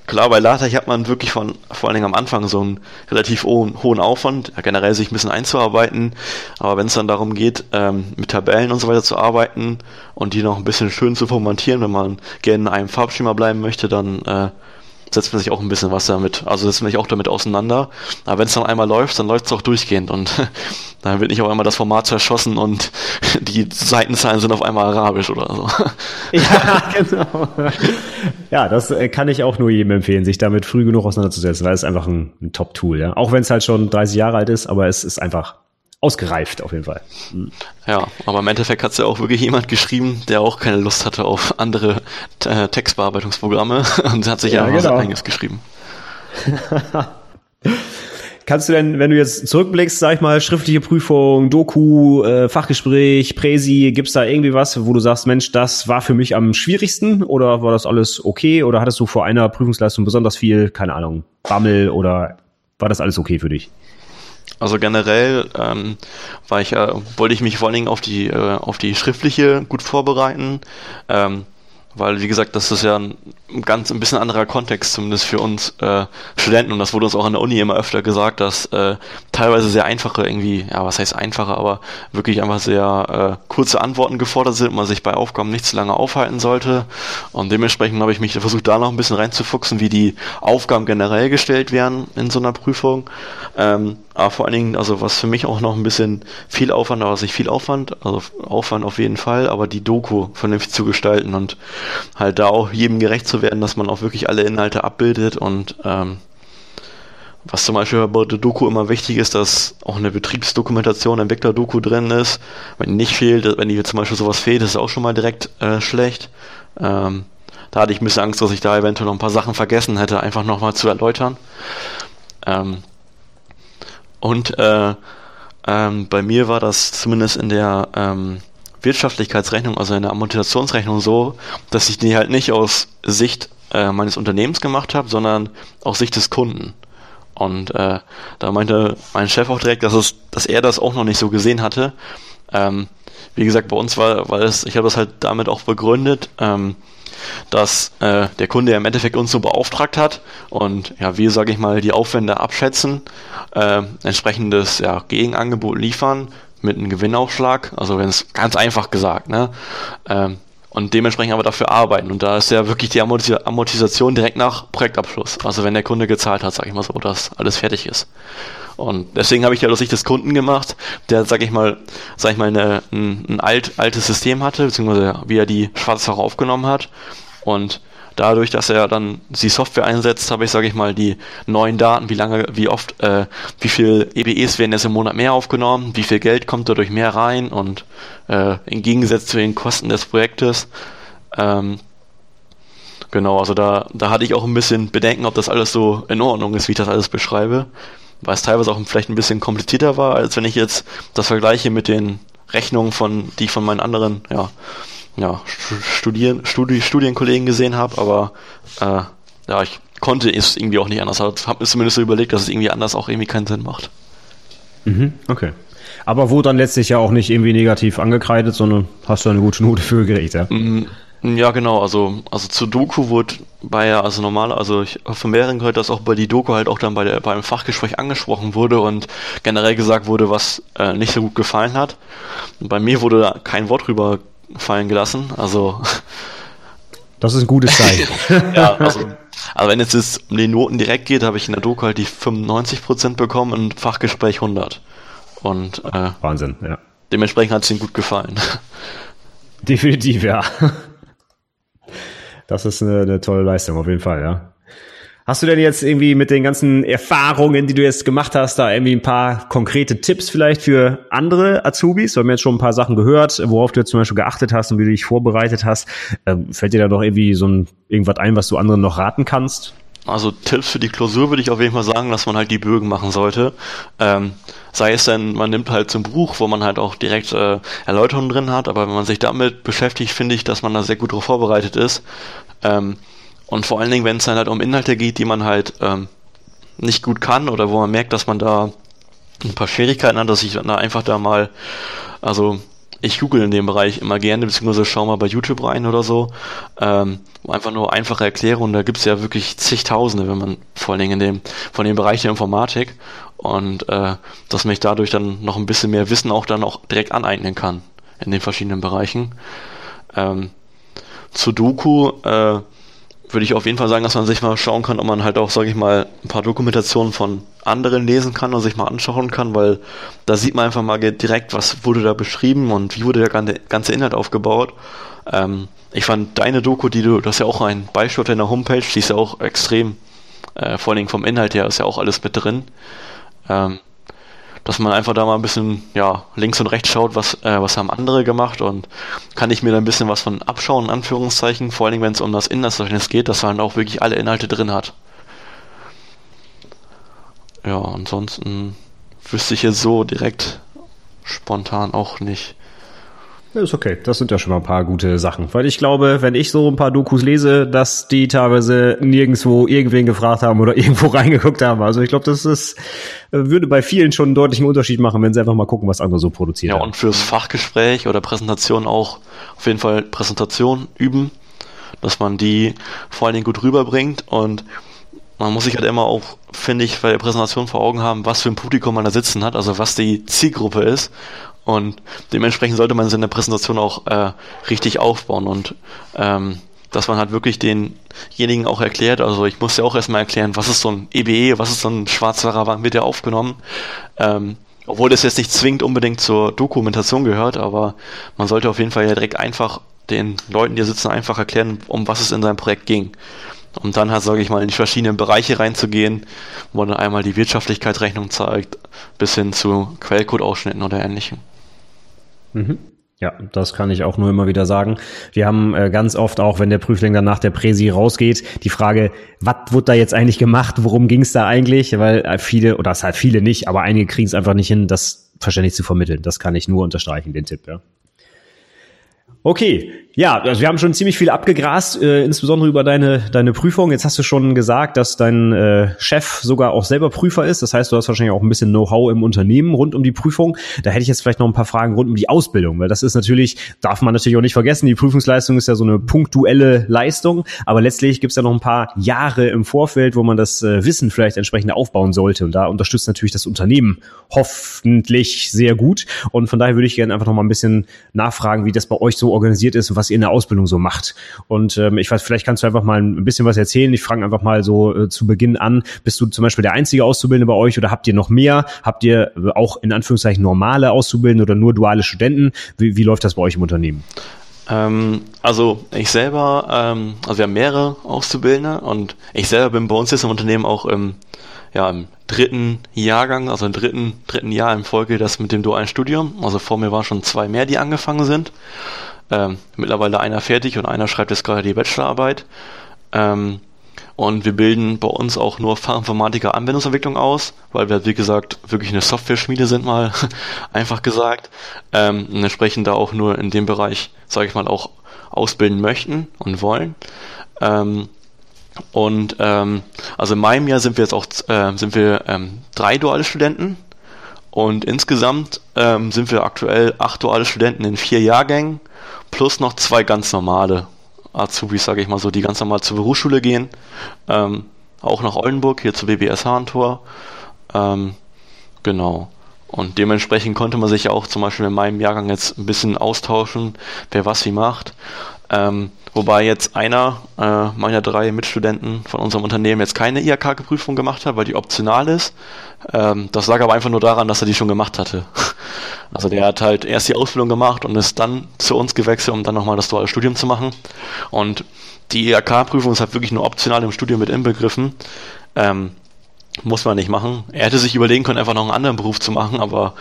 Klar, bei LaTeX hat man wirklich von, vor allen Dingen am Anfang so einen relativ hohen, hohen Aufwand, generell sich ein bisschen einzuarbeiten. Aber wenn es dann darum geht, ähm, mit Tabellen und so weiter zu arbeiten und die noch ein bisschen schön zu formatieren, wenn man gerne in einem Farbschema bleiben möchte, dann äh, setzt man sich auch ein bisschen was damit, also setzt man sich auch damit auseinander. Aber wenn es dann einmal läuft, dann läuft es auch durchgehend und dann wird nicht auf einmal das Format zerschossen und die Seitenzahlen sind auf einmal arabisch oder so. Ja, genau. Ja, das äh, kann ich auch nur jedem empfehlen, sich damit früh genug auseinanderzusetzen, weil es einfach ein, ein Top-Tool, ja. Auch wenn es halt schon 30 Jahre alt ist, aber es ist einfach ausgereift auf jeden Fall. Ja, aber im Endeffekt hat es ja auch wirklich jemand geschrieben, der auch keine Lust hatte auf andere äh, Textbearbeitungsprogramme und hat sich ja, ja genau. sein eigenes geschrieben. Kannst du denn, wenn du jetzt zurückblickst, sag ich mal, schriftliche Prüfung, Doku, äh, Fachgespräch, Präsi, gibt's da irgendwie was, wo du sagst, Mensch, das war für mich am schwierigsten oder war das alles okay oder hattest du vor einer Prüfungsleistung besonders viel, keine Ahnung, Bammel oder war das alles okay für dich? Also generell ähm, war ich, äh, wollte ich mich vor allen Dingen auf die, äh, auf die schriftliche gut vorbereiten. Ähm, weil wie gesagt, das ist ja ein ganz ein bisschen anderer Kontext, zumindest für uns äh, Studenten und das wurde uns auch an der Uni immer öfter gesagt, dass äh, teilweise sehr einfache irgendwie, ja was heißt einfache, aber wirklich einfach sehr äh, kurze Antworten gefordert sind, man sich bei Aufgaben nicht zu lange aufhalten sollte und dementsprechend habe ich mich versucht da noch ein bisschen reinzufuchsen, wie die Aufgaben generell gestellt werden in so einer Prüfung, ähm, aber vor allen Dingen, also was für mich auch noch ein bisschen viel Aufwand, aber sich viel Aufwand, also Aufwand auf jeden Fall, aber die Doku vernünftig zu gestalten und halt da auch jedem gerecht zu werden, dass man auch wirklich alle Inhalte abbildet und ähm, was zum Beispiel bei der Doku immer wichtig ist, dass auch eine Betriebsdokumentation, Entwickler-Doku drin ist. Wenn die nicht fehlt, wenn die zum Beispiel sowas fehlt, ist es auch schon mal direkt äh, schlecht. Ähm, da hatte ich ein bisschen Angst, dass ich da eventuell noch ein paar Sachen vergessen hätte, einfach nochmal zu erläutern. Ähm, und äh, ähm, bei mir war das zumindest in der ähm, Wirtschaftlichkeitsrechnung, also in der Amortisationsrechnung so, dass ich die halt nicht aus Sicht äh, meines Unternehmens gemacht habe, sondern aus Sicht des Kunden. Und äh, da meinte mein Chef auch direkt, dass, es, dass er das auch noch nicht so gesehen hatte. Ähm, wie gesagt, bei uns war, weil es, ich habe das halt damit auch begründet, ähm, dass äh, der Kunde ja im Endeffekt uns so beauftragt hat und ja, wir, sage ich mal, die Aufwände abschätzen, äh, entsprechendes ja, Gegenangebot liefern mit einem Gewinnaufschlag, also wenn es ganz einfach gesagt, ne? Ähm, und dementsprechend aber dafür arbeiten. Und da ist ja wirklich die Amortisation direkt nach Projektabschluss. Also wenn der Kunde gezahlt hat, sag ich mal so, dass alles fertig ist. Und deswegen habe ich ja aus Sicht des Kunden gemacht, der, sag ich mal, sag ich mal, eine, ein, ein alt, altes System hatte, beziehungsweise wie er die Schwarzsache aufgenommen hat. Und dadurch, dass er dann die Software einsetzt, habe ich, sage ich mal, die neuen Daten, wie lange, wie oft, äh, wie viel EBEs werden jetzt im Monat mehr aufgenommen, wie viel Geld kommt dadurch mehr rein und äh, im Gegensatz zu den Kosten des Projektes. Ähm, genau, also da, da hatte ich auch ein bisschen Bedenken, ob das alles so in Ordnung ist, wie ich das alles beschreibe weil es teilweise auch vielleicht ein bisschen komplizierter war, als wenn ich jetzt das vergleiche mit den Rechnungen von, die ich von meinen anderen, ja, ja, Studien, Studi Studienkollegen gesehen habe, aber äh, ja, ich konnte es irgendwie auch nicht anders. Also, habe mir zumindest so überlegt, dass es irgendwie anders auch irgendwie keinen Sinn macht. Mhm, okay. Aber wurde dann letztlich ja auch nicht irgendwie negativ angekreidet, sondern hast du eine gute Note für gekriegt, ja? Ja, genau. Also, also zu Doku wurde bei also normal, also ich habe von mehreren gehört, dass auch bei die Doku halt auch dann bei der beim Fachgespräch angesprochen wurde und generell gesagt wurde, was äh, nicht so gut gefallen hat. bei mir wurde da kein Wort drüber fallen gelassen. Also das ist ein gutes Zeichen. ja, also, also wenn es jetzt um die Noten direkt geht, habe ich in der Doku halt die 95% bekommen und Fachgespräch 100. Und äh, Wahnsinn, ja. Dementsprechend hat es ihnen gut gefallen. Definitiv, ja. Das ist eine, eine tolle Leistung, auf jeden Fall, ja. Hast du denn jetzt irgendwie mit den ganzen Erfahrungen, die du jetzt gemacht hast, da irgendwie ein paar konkrete Tipps vielleicht für andere Azubis? Wir haben jetzt schon ein paar Sachen gehört, worauf du jetzt zum Beispiel geachtet hast und wie du dich vorbereitet hast. Ähm, fällt dir da doch irgendwie so ein, irgendwas ein, was du anderen noch raten kannst? Also Tipps für die Klausur würde ich auf jeden Fall sagen, dass man halt die Bögen machen sollte. Ähm, sei es denn, man nimmt halt zum Buch, wo man halt auch direkt äh, Erläuterungen drin hat, aber wenn man sich damit beschäftigt, finde ich, dass man da sehr gut darauf vorbereitet ist. Ähm, und vor allen Dingen, wenn es dann halt um Inhalte geht, die man halt ähm, nicht gut kann oder wo man merkt, dass man da ein paar Schwierigkeiten hat, dass ich dann einfach da mal, also ich google in dem Bereich immer gerne, beziehungsweise schau mal bei YouTube rein oder so. Ähm, einfach nur einfache Erklärungen, da gibt's ja wirklich zigtausende, wenn man vor allen Dingen in dem, von dem Bereich der Informatik und äh, dass man sich dadurch dann noch ein bisschen mehr Wissen auch dann auch direkt aneignen kann in den verschiedenen Bereichen. Ähm, zu Doku, äh, würde ich auf jeden Fall sagen, dass man sich mal schauen kann, ob man halt auch, sage ich mal, ein paar Dokumentationen von anderen lesen kann und sich mal anschauen kann, weil da sieht man einfach mal direkt, was wurde da beschrieben und wie wurde der ganze Inhalt aufgebaut. Ähm, ich fand deine Doku, die du, du hast ja auch ein Beispiel auf deiner Homepage, die ist ja auch extrem, äh, vor allen Dingen vom Inhalt her ist ja auch alles mit drin. Ähm, dass man einfach da mal ein bisschen ja, links und rechts schaut, was, äh, was haben andere gemacht und kann ich mir da ein bisschen was von abschauen, in Anführungszeichen, vor allen Dingen, wenn es um das Inhaltsverzeichnis geht, dass man auch wirklich alle Inhalte drin hat. Ja, ansonsten wüsste ich jetzt so direkt spontan auch nicht. Ist okay. Das sind ja schon mal ein paar gute Sachen. Weil ich glaube, wenn ich so ein paar Dokus lese, dass die teilweise nirgendwo irgendwen gefragt haben oder irgendwo reingeguckt haben. Also ich glaube, das ist, würde bei vielen schon einen deutlichen Unterschied machen, wenn sie einfach mal gucken, was andere so produzieren. Ja, und fürs Fachgespräch oder Präsentation auch auf jeden Fall Präsentation üben, dass man die vor allen Dingen gut rüberbringt und man muss sich halt immer auch, finde ich, bei der Präsentation vor Augen haben, was für ein Publikum man da sitzen hat, also was die Zielgruppe ist und dementsprechend sollte man es in der Präsentation auch äh, richtig aufbauen und ähm, dass man halt wirklich denjenigen auch erklärt, also ich muss ja auch erstmal erklären, was ist so ein EBE, e, was ist so ein schwarzer wann wird der aufgenommen, ähm, obwohl das jetzt nicht zwingend unbedingt zur Dokumentation gehört, aber man sollte auf jeden Fall ja direkt einfach den Leuten, die sitzen, einfach erklären, um was es in seinem Projekt ging. Um dann halt, sage ich mal, in die verschiedenen Bereiche reinzugehen, wo man dann einmal die Wirtschaftlichkeitsrechnung zeigt, bis hin zu Quellcode-Ausschnitten oder ähnlichem. Mhm. Ja, das kann ich auch nur immer wieder sagen. Wir haben äh, ganz oft auch, wenn der Prüfling dann nach der Präsi rausgeht, die Frage, was wurde da jetzt eigentlich gemacht, worum ging es da eigentlich? Weil äh, viele, oder das halt viele nicht, aber einige kriegen es einfach nicht hin, das verständlich zu vermitteln. Das kann ich nur unterstreichen, den Tipp, ja. Okay, ja, also wir haben schon ziemlich viel abgegrast, äh, insbesondere über deine, deine Prüfung. Jetzt hast du schon gesagt, dass dein äh, Chef sogar auch selber Prüfer ist. Das heißt, du hast wahrscheinlich auch ein bisschen Know-how im Unternehmen rund um die Prüfung. Da hätte ich jetzt vielleicht noch ein paar Fragen rund um die Ausbildung, weil das ist natürlich, darf man natürlich auch nicht vergessen, die Prüfungsleistung ist ja so eine punktuelle Leistung, aber letztlich gibt es ja noch ein paar Jahre im Vorfeld, wo man das äh, Wissen vielleicht entsprechend aufbauen sollte. Und da unterstützt natürlich das Unternehmen hoffentlich sehr gut. Und von daher würde ich gerne einfach noch mal ein bisschen nachfragen, wie das bei euch so organisiert ist und was ihr in der Ausbildung so macht. Und ähm, ich weiß, vielleicht kannst du einfach mal ein bisschen was erzählen. Ich frage einfach mal so äh, zu Beginn an, bist du zum Beispiel der einzige Auszubildende bei euch oder habt ihr noch mehr? Habt ihr äh, auch in Anführungszeichen normale Auszubildende oder nur duale Studenten? Wie, wie läuft das bei euch im Unternehmen? Ähm, also ich selber, ähm, also wir haben mehrere Auszubildende und ich selber bin bei uns jetzt im Unternehmen auch im, ja, im dritten Jahrgang, also im dritten, dritten Jahr in Folge das mit dem dualen Studium. Also vor mir waren schon zwei mehr, die angefangen sind. Ähm, mittlerweile einer fertig und einer schreibt jetzt gerade die Bachelorarbeit. Ähm, und wir bilden bei uns auch nur Fachinformatiker Anwendungsentwicklung aus, weil wir, wie gesagt, wirklich eine Software-Schmiede sind, mal einfach gesagt. Ähm, und entsprechend da auch nur in dem Bereich, sage ich mal, auch ausbilden möchten und wollen. Ähm, und ähm, also in meinem Jahr sind wir jetzt auch äh, sind wir ähm, drei duale Studenten und insgesamt ähm, sind wir aktuell acht duale Studenten in vier Jahrgängen plus noch zwei ganz normale Azubis, sage ich mal so, die ganz normal zur Berufsschule gehen. Ähm, auch nach Oldenburg, hier zur BBS Hahntor. Ähm, genau. Und dementsprechend konnte man sich auch zum Beispiel in meinem Jahrgang jetzt ein bisschen austauschen, wer was wie macht. Ähm, wobei jetzt einer äh, meiner drei Mitstudenten von unserem Unternehmen jetzt keine IHK-Prüfung gemacht hat, weil die optional ist. Ähm, das lag aber einfach nur daran, dass er die schon gemacht hatte. Also der hat halt erst die Ausbildung gemacht und ist dann zu uns gewechselt, um dann nochmal das duale Studium zu machen. Und die IHK-Prüfung ist halt wirklich nur optional im Studium mit inbegriffen. Ähm, muss man nicht machen. Er hätte sich überlegen können, einfach noch einen anderen Beruf zu machen, aber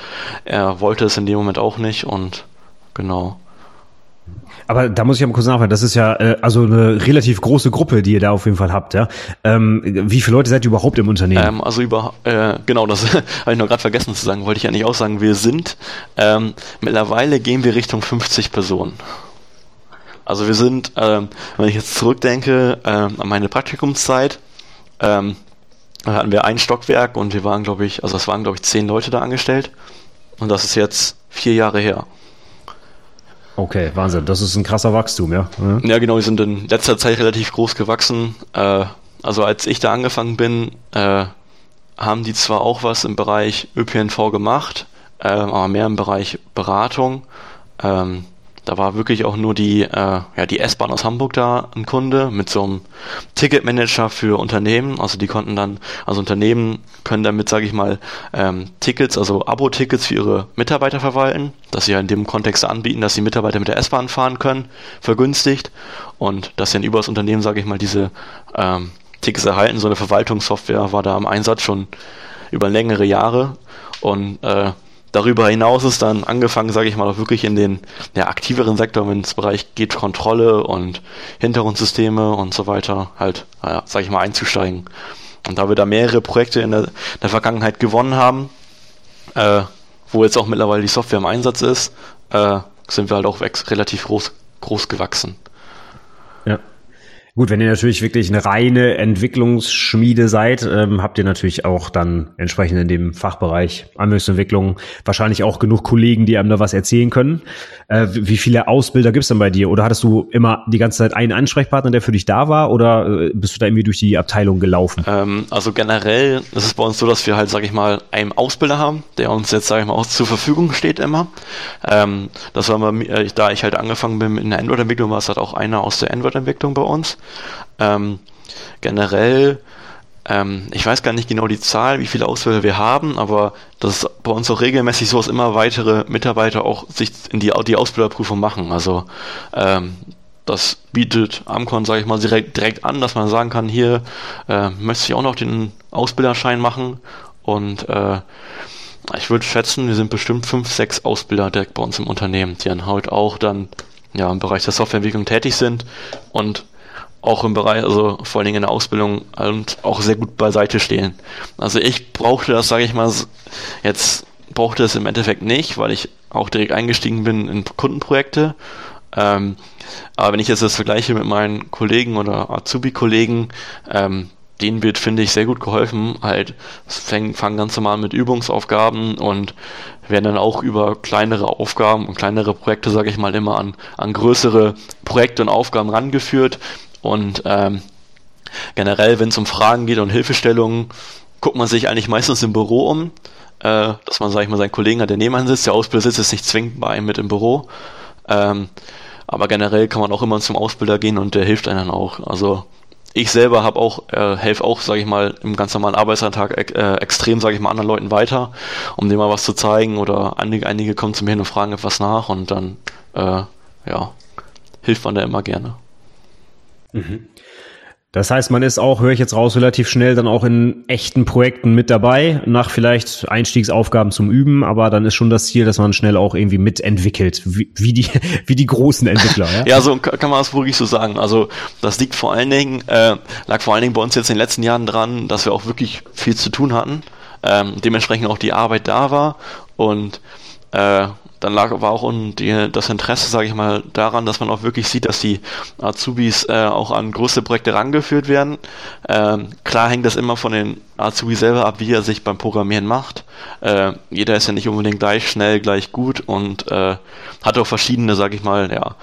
er wollte es in dem Moment auch nicht und genau. Aber da muss ich mal kurz nachfragen. Das ist ja äh, also eine relativ große Gruppe, die ihr da auf jeden Fall habt. Ja? Ähm, wie viele Leute seid ihr überhaupt im Unternehmen? Ähm, also über äh, genau, das habe ich noch gerade vergessen zu sagen. Wollte ich eigentlich auch sagen. Wir sind ähm, mittlerweile gehen wir Richtung 50 Personen. Also wir sind, ähm, wenn ich jetzt zurückdenke ähm, an meine Praktikumszeit, ähm, da hatten wir ein Stockwerk und wir waren, glaube ich, also es waren, glaube ich, zehn Leute da angestellt. Und das ist jetzt vier Jahre her. Okay, Wahnsinn. Das ist ein krasser Wachstum, ja. Ja, genau. Wir sind in letzter Zeit relativ groß gewachsen. Äh, also als ich da angefangen bin, äh, haben die zwar auch was im Bereich ÖPNV gemacht, äh, aber mehr im Bereich Beratung. Ähm, da war wirklich auch nur die, äh, ja, die S-Bahn aus Hamburg da ein Kunde mit so einem Ticketmanager für Unternehmen. Also die konnten dann, also Unternehmen können damit, sage ich mal, ähm, Tickets, also Abo-Tickets für ihre Mitarbeiter verwalten, dass sie ja in dem Kontext anbieten, dass die Mitarbeiter mit der S-Bahn fahren können, vergünstigt und dass sie dann über das Unternehmen, sage ich mal, diese ähm, Tickets erhalten. So eine Verwaltungssoftware war da im Einsatz schon über längere Jahre und äh, darüber hinaus ist dann angefangen, sage ich mal, auch wirklich in den ja, aktiveren Sektor, wenn es Bereich geht, Kontrolle und Hintergrundsysteme und so weiter, halt, ja, sage ich mal, einzusteigen. Und da wir da mehrere Projekte in der, der Vergangenheit gewonnen haben, äh, wo jetzt auch mittlerweile die Software im Einsatz ist, äh, sind wir halt auch relativ groß, groß gewachsen. Gut, wenn ihr natürlich wirklich eine reine Entwicklungsschmiede seid, ähm, habt ihr natürlich auch dann entsprechend in dem Fachbereich Anwendungsentwicklung wahrscheinlich auch genug Kollegen, die einem da was erzählen können. Äh, wie viele Ausbilder gibt's denn bei dir? Oder hattest du immer die ganze Zeit einen Ansprechpartner, der für dich da war? Oder äh, bist du da irgendwie durch die Abteilung gelaufen? Ähm, also generell ist es bei uns so, dass wir halt, sag ich mal, einen Ausbilder haben, der uns jetzt, sag ich mal, auch zur Verfügung steht immer. Ähm, das war mal, äh, da ich halt angefangen bin in der Android-Entwicklung, war es halt auch einer aus der Android-Entwicklung bei uns. Ähm, generell, ähm, ich weiß gar nicht genau die Zahl, wie viele Ausbilder wir haben, aber das ist bei uns auch regelmäßig so, dass immer weitere Mitarbeiter auch sich in die, die Ausbilderprüfung machen. Also ähm, das bietet Amcon, sage ich mal, direkt, direkt an, dass man sagen kann, hier äh, möchte ich auch noch den Ausbilderschein machen und äh, ich würde schätzen, wir sind bestimmt fünf, sechs Ausbilder direkt bei uns im Unternehmen, die dann halt auch dann ja im Bereich der Softwareentwicklung tätig sind und auch im Bereich, also vor allen Dingen in der Ausbildung und auch sehr gut beiseite stehen. Also ich brauchte das, sage ich mal, jetzt brauchte es im Endeffekt nicht, weil ich auch direkt eingestiegen bin in Kundenprojekte. Ähm, aber wenn ich jetzt das vergleiche mit meinen Kollegen oder Azubi-Kollegen, ähm, denen wird, finde ich, sehr gut geholfen. Halt, fangen, fangen ganz normal mit Übungsaufgaben und werden dann auch über kleinere Aufgaben und kleinere Projekte, sage ich mal, immer an, an größere Projekte und Aufgaben rangeführt. Und ähm, generell, wenn es um Fragen geht und Hilfestellungen, guckt man sich eigentlich meistens im Büro um, äh, dass man, sag ich mal, seinen Kollegen hat, der nebenan sitzt. Der Ausbilder sitzt jetzt nicht zwingend bei einem mit im Büro. Ähm, aber generell kann man auch immer zum Ausbilder gehen und der hilft einem dann auch. Also ich selber habe auch, äh, helfe auch, sage ich mal, im ganz normalen Arbeitsalltag äh, extrem, sage ich mal, anderen Leuten weiter, um denen mal was zu zeigen oder einige, einige kommen zu mir hin und fragen etwas nach und dann, äh, ja, hilft man da immer gerne. Mhm. Das heißt, man ist auch, höre ich jetzt raus, relativ schnell dann auch in echten Projekten mit dabei, nach vielleicht Einstiegsaufgaben zum Üben, aber dann ist schon das Ziel, dass man schnell auch irgendwie mitentwickelt, wie, wie die, wie die großen Entwickler. Ja, ja so kann man es wirklich so sagen. Also das liegt vor allen Dingen, äh, lag vor allen Dingen bei uns jetzt in den letzten Jahren dran, dass wir auch wirklich viel zu tun hatten, ähm, dementsprechend auch die Arbeit da war und äh, dann lag aber auch die, das Interesse, sage ich mal, daran, dass man auch wirklich sieht, dass die Azubis äh, auch an große Projekte rangeführt werden. Ähm, klar hängt das immer von den Azubis selber ab, wie er sich beim Programmieren macht. Äh, jeder ist ja nicht unbedingt gleich schnell, gleich gut und äh, hat auch verschiedene, sage ich mal, ja,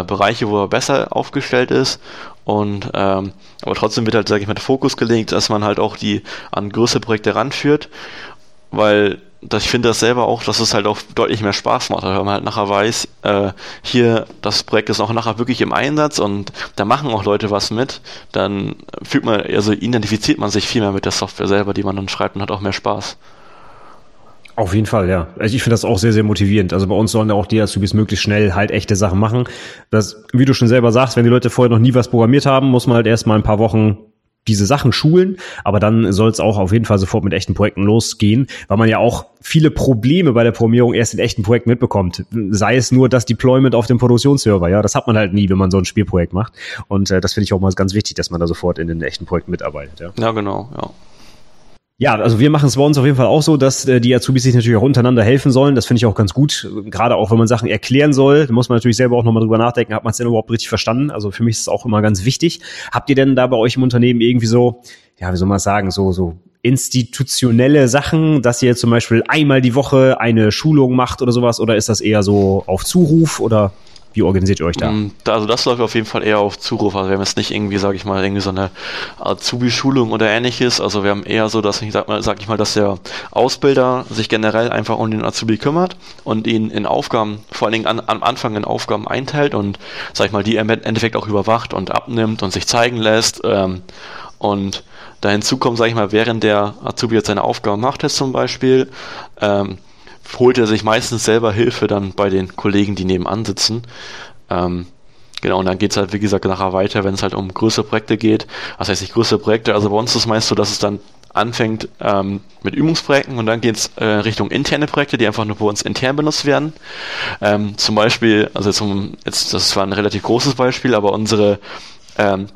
äh, Bereiche, wo er besser aufgestellt ist. Und ähm, aber trotzdem wird halt, sage ich mal, der Fokus gelegt, dass man halt auch die an größere Projekte ranführt, weil dass ich finde das selber auch, dass es halt auch deutlich mehr Spaß macht, wenn man halt nachher weiß, äh, hier, das Projekt ist auch nachher wirklich im Einsatz und da machen auch Leute was mit, dann fühlt man, also identifiziert man sich viel mehr mit der Software selber, die man dann schreibt und hat auch mehr Spaß. Auf jeden Fall, ja. Also ich finde das auch sehr, sehr motivierend. Also bei uns sollen ja auch die Azubis möglichst schnell halt echte Sachen machen. Das, wie du schon selber sagst, wenn die Leute vorher noch nie was programmiert haben, muss man halt erst mal ein paar Wochen diese Sachen schulen, aber dann soll es auch auf jeden Fall sofort mit echten Projekten losgehen, weil man ja auch viele Probleme bei der Programmierung erst in echten Projekten mitbekommt. Sei es nur das Deployment auf dem Produktionsserver, ja, das hat man halt nie, wenn man so ein Spielprojekt macht. Und äh, das finde ich auch mal ganz wichtig, dass man da sofort in den echten Projekten mitarbeitet. Ja, ja genau, ja. Ja, also wir machen es bei uns auf jeden Fall auch so, dass äh, die Azubis sich natürlich auch untereinander helfen sollen. Das finde ich auch ganz gut. Gerade auch, wenn man Sachen erklären soll, muss man natürlich selber auch nochmal drüber nachdenken, hat man es denn überhaupt richtig verstanden? Also für mich ist es auch immer ganz wichtig. Habt ihr denn da bei euch im Unternehmen irgendwie so, ja, wie soll man sagen, so, so institutionelle Sachen, dass ihr zum Beispiel einmal die Woche eine Schulung macht oder sowas? Oder ist das eher so auf Zuruf oder? Wie organisiert ihr euch da? Mm, also das läuft auf jeden Fall eher auf Zuruf. Also wir haben jetzt nicht irgendwie, sage ich mal, irgendwie so eine Azubi-Schulung oder ähnliches. Also wir haben eher so, dass ich sag mal, sag ich mal, dass der Ausbilder sich generell einfach um den Azubi kümmert und ihn in Aufgaben, vor allen Dingen an, am Anfang in Aufgaben einteilt und, sag ich mal, die er im Endeffekt auch überwacht und abnimmt und sich zeigen lässt. Ähm, und da hinzu kommt, sage ich mal, während der Azubi jetzt seine Aufgaben macht, jetzt zum Beispiel, ähm, holt er sich meistens selber Hilfe dann bei den Kollegen, die nebenan sitzen. Ähm, genau, und dann geht es halt, wie gesagt, nachher weiter, wenn es halt um größere Projekte geht. Was heißt nicht größere Projekte, also bei uns ist es meist so, dass es dann anfängt ähm, mit Übungsprojekten und dann geht es äh, Richtung interne Projekte, die einfach nur bei uns intern benutzt werden. Ähm, zum Beispiel, also jetzt, um, jetzt, das war ein relativ großes Beispiel, aber unsere ähm,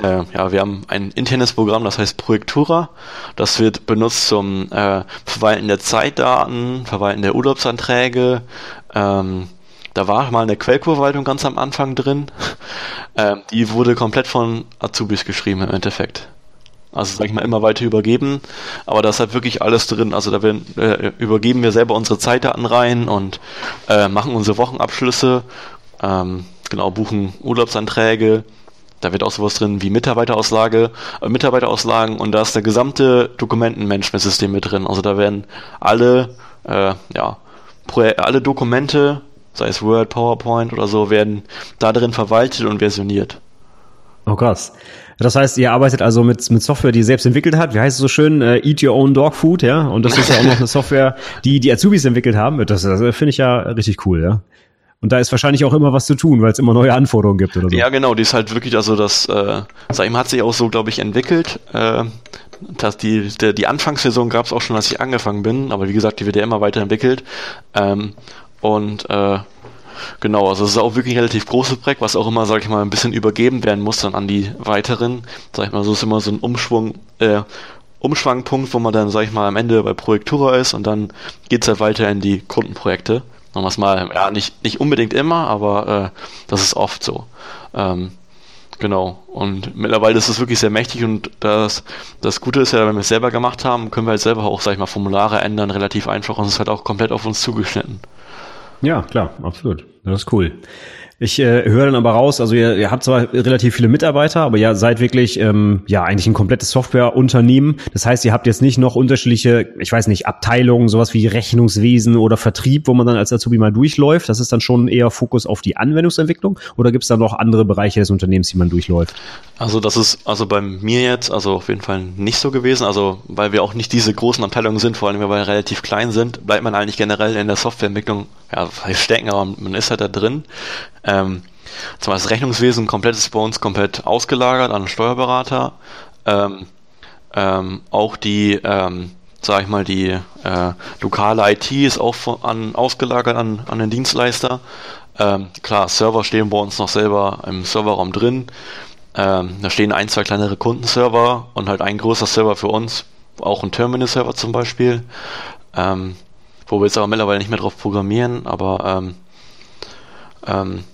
äh, ja, wir haben ein internes Programm, das heißt Projektura. Das wird benutzt zum äh, Verwalten der Zeitdaten, Verwalten der Urlaubsanträge. Ähm, da war mal eine Quellkurverwaltung ganz am Anfang drin. ähm, die wurde komplett von Azubis geschrieben im Endeffekt. Also sag ich mal immer weiter übergeben, aber da ist halt wirklich alles drin. Also da werden, äh, übergeben wir selber unsere Zeitdaten rein und äh, machen unsere Wochenabschlüsse, ähm, genau buchen Urlaubsanträge, da wird auch sowas drin wie Mitarbeiterauslage, äh, Mitarbeiterauslagen und da ist der gesamte Dokumentenmanagementsystem mit drin. Also da werden alle, äh, ja, alle Dokumente, sei es Word, PowerPoint oder so, werden da drin verwaltet und versioniert. Oh krass. Das heißt, ihr arbeitet also mit, mit Software, die ihr selbst entwickelt hat. Wie heißt es so schön? Uh, eat your own dog food, ja? Und das ist ja auch noch eine Software, die die Azubis entwickelt haben. Das, das finde ich ja richtig cool, ja. Und da ist wahrscheinlich auch immer was zu tun, weil es immer neue Anforderungen gibt oder so. Ja, genau, die ist halt wirklich, also das, äh, sag ich mal, hat sich auch so, glaube ich, entwickelt. Äh, dass die, der, die Anfangsversion gab es auch schon, als ich angefangen bin, aber wie gesagt, die wird ja immer weiterentwickelt. Ähm, und äh, genau, also es ist auch wirklich ein relativ großes Projekt, was auch immer, sag ich mal, ein bisschen übergeben werden muss dann an die weiteren. Sag ich mal, so ist immer so ein Umschwung, äh, Umschwangpunkt, wo man dann, sag ich mal, am Ende bei Projektura ist und dann geht's halt weiter in die Kundenprojekte. Sagen wir es mal, ja, nicht, nicht unbedingt immer, aber äh, das ist oft so. Ähm, genau. Und mittlerweile ist es wirklich sehr mächtig und das, das Gute ist ja, wenn wir es selber gemacht haben, können wir halt selber auch, sag ich mal, Formulare ändern, relativ einfach und es ist halt auch komplett auf uns zugeschnitten. Ja, klar, absolut. Das ist cool. Ich äh, höre dann aber raus, also ihr, ihr habt zwar relativ viele Mitarbeiter, aber ihr seid wirklich ähm, ja eigentlich ein komplettes Softwareunternehmen. Das heißt, ihr habt jetzt nicht noch unterschiedliche, ich weiß nicht, Abteilungen, sowas wie Rechnungswesen oder Vertrieb, wo man dann als Azubi mal durchläuft. Das ist dann schon eher Fokus auf die Anwendungsentwicklung oder gibt es da noch andere Bereiche des Unternehmens, die man durchläuft? Also das ist also bei mir jetzt also auf jeden Fall nicht so gewesen. Also weil wir auch nicht diese großen Abteilungen sind, vor allem weil wir relativ klein sind, bleibt man eigentlich generell in der Softwareentwicklung ja stecken, aber man ist halt da drin. Ähm, zum Beispiel das Rechnungswesen komplett ist bei uns komplett ausgelagert an Steuerberater. Ähm, ähm, auch die, ähm, sag ich mal, die äh, lokale IT ist auch von, an, ausgelagert an, an den Dienstleister. Ähm, klar, Server stehen bei uns noch selber im Serverraum drin. Ähm, da stehen ein, zwei kleinere Kundenserver und halt ein großer Server für uns, auch ein Terminal-Server zum Beispiel. Wo wir jetzt aber mittlerweile nicht mehr drauf programmieren, aber ähm, ähm,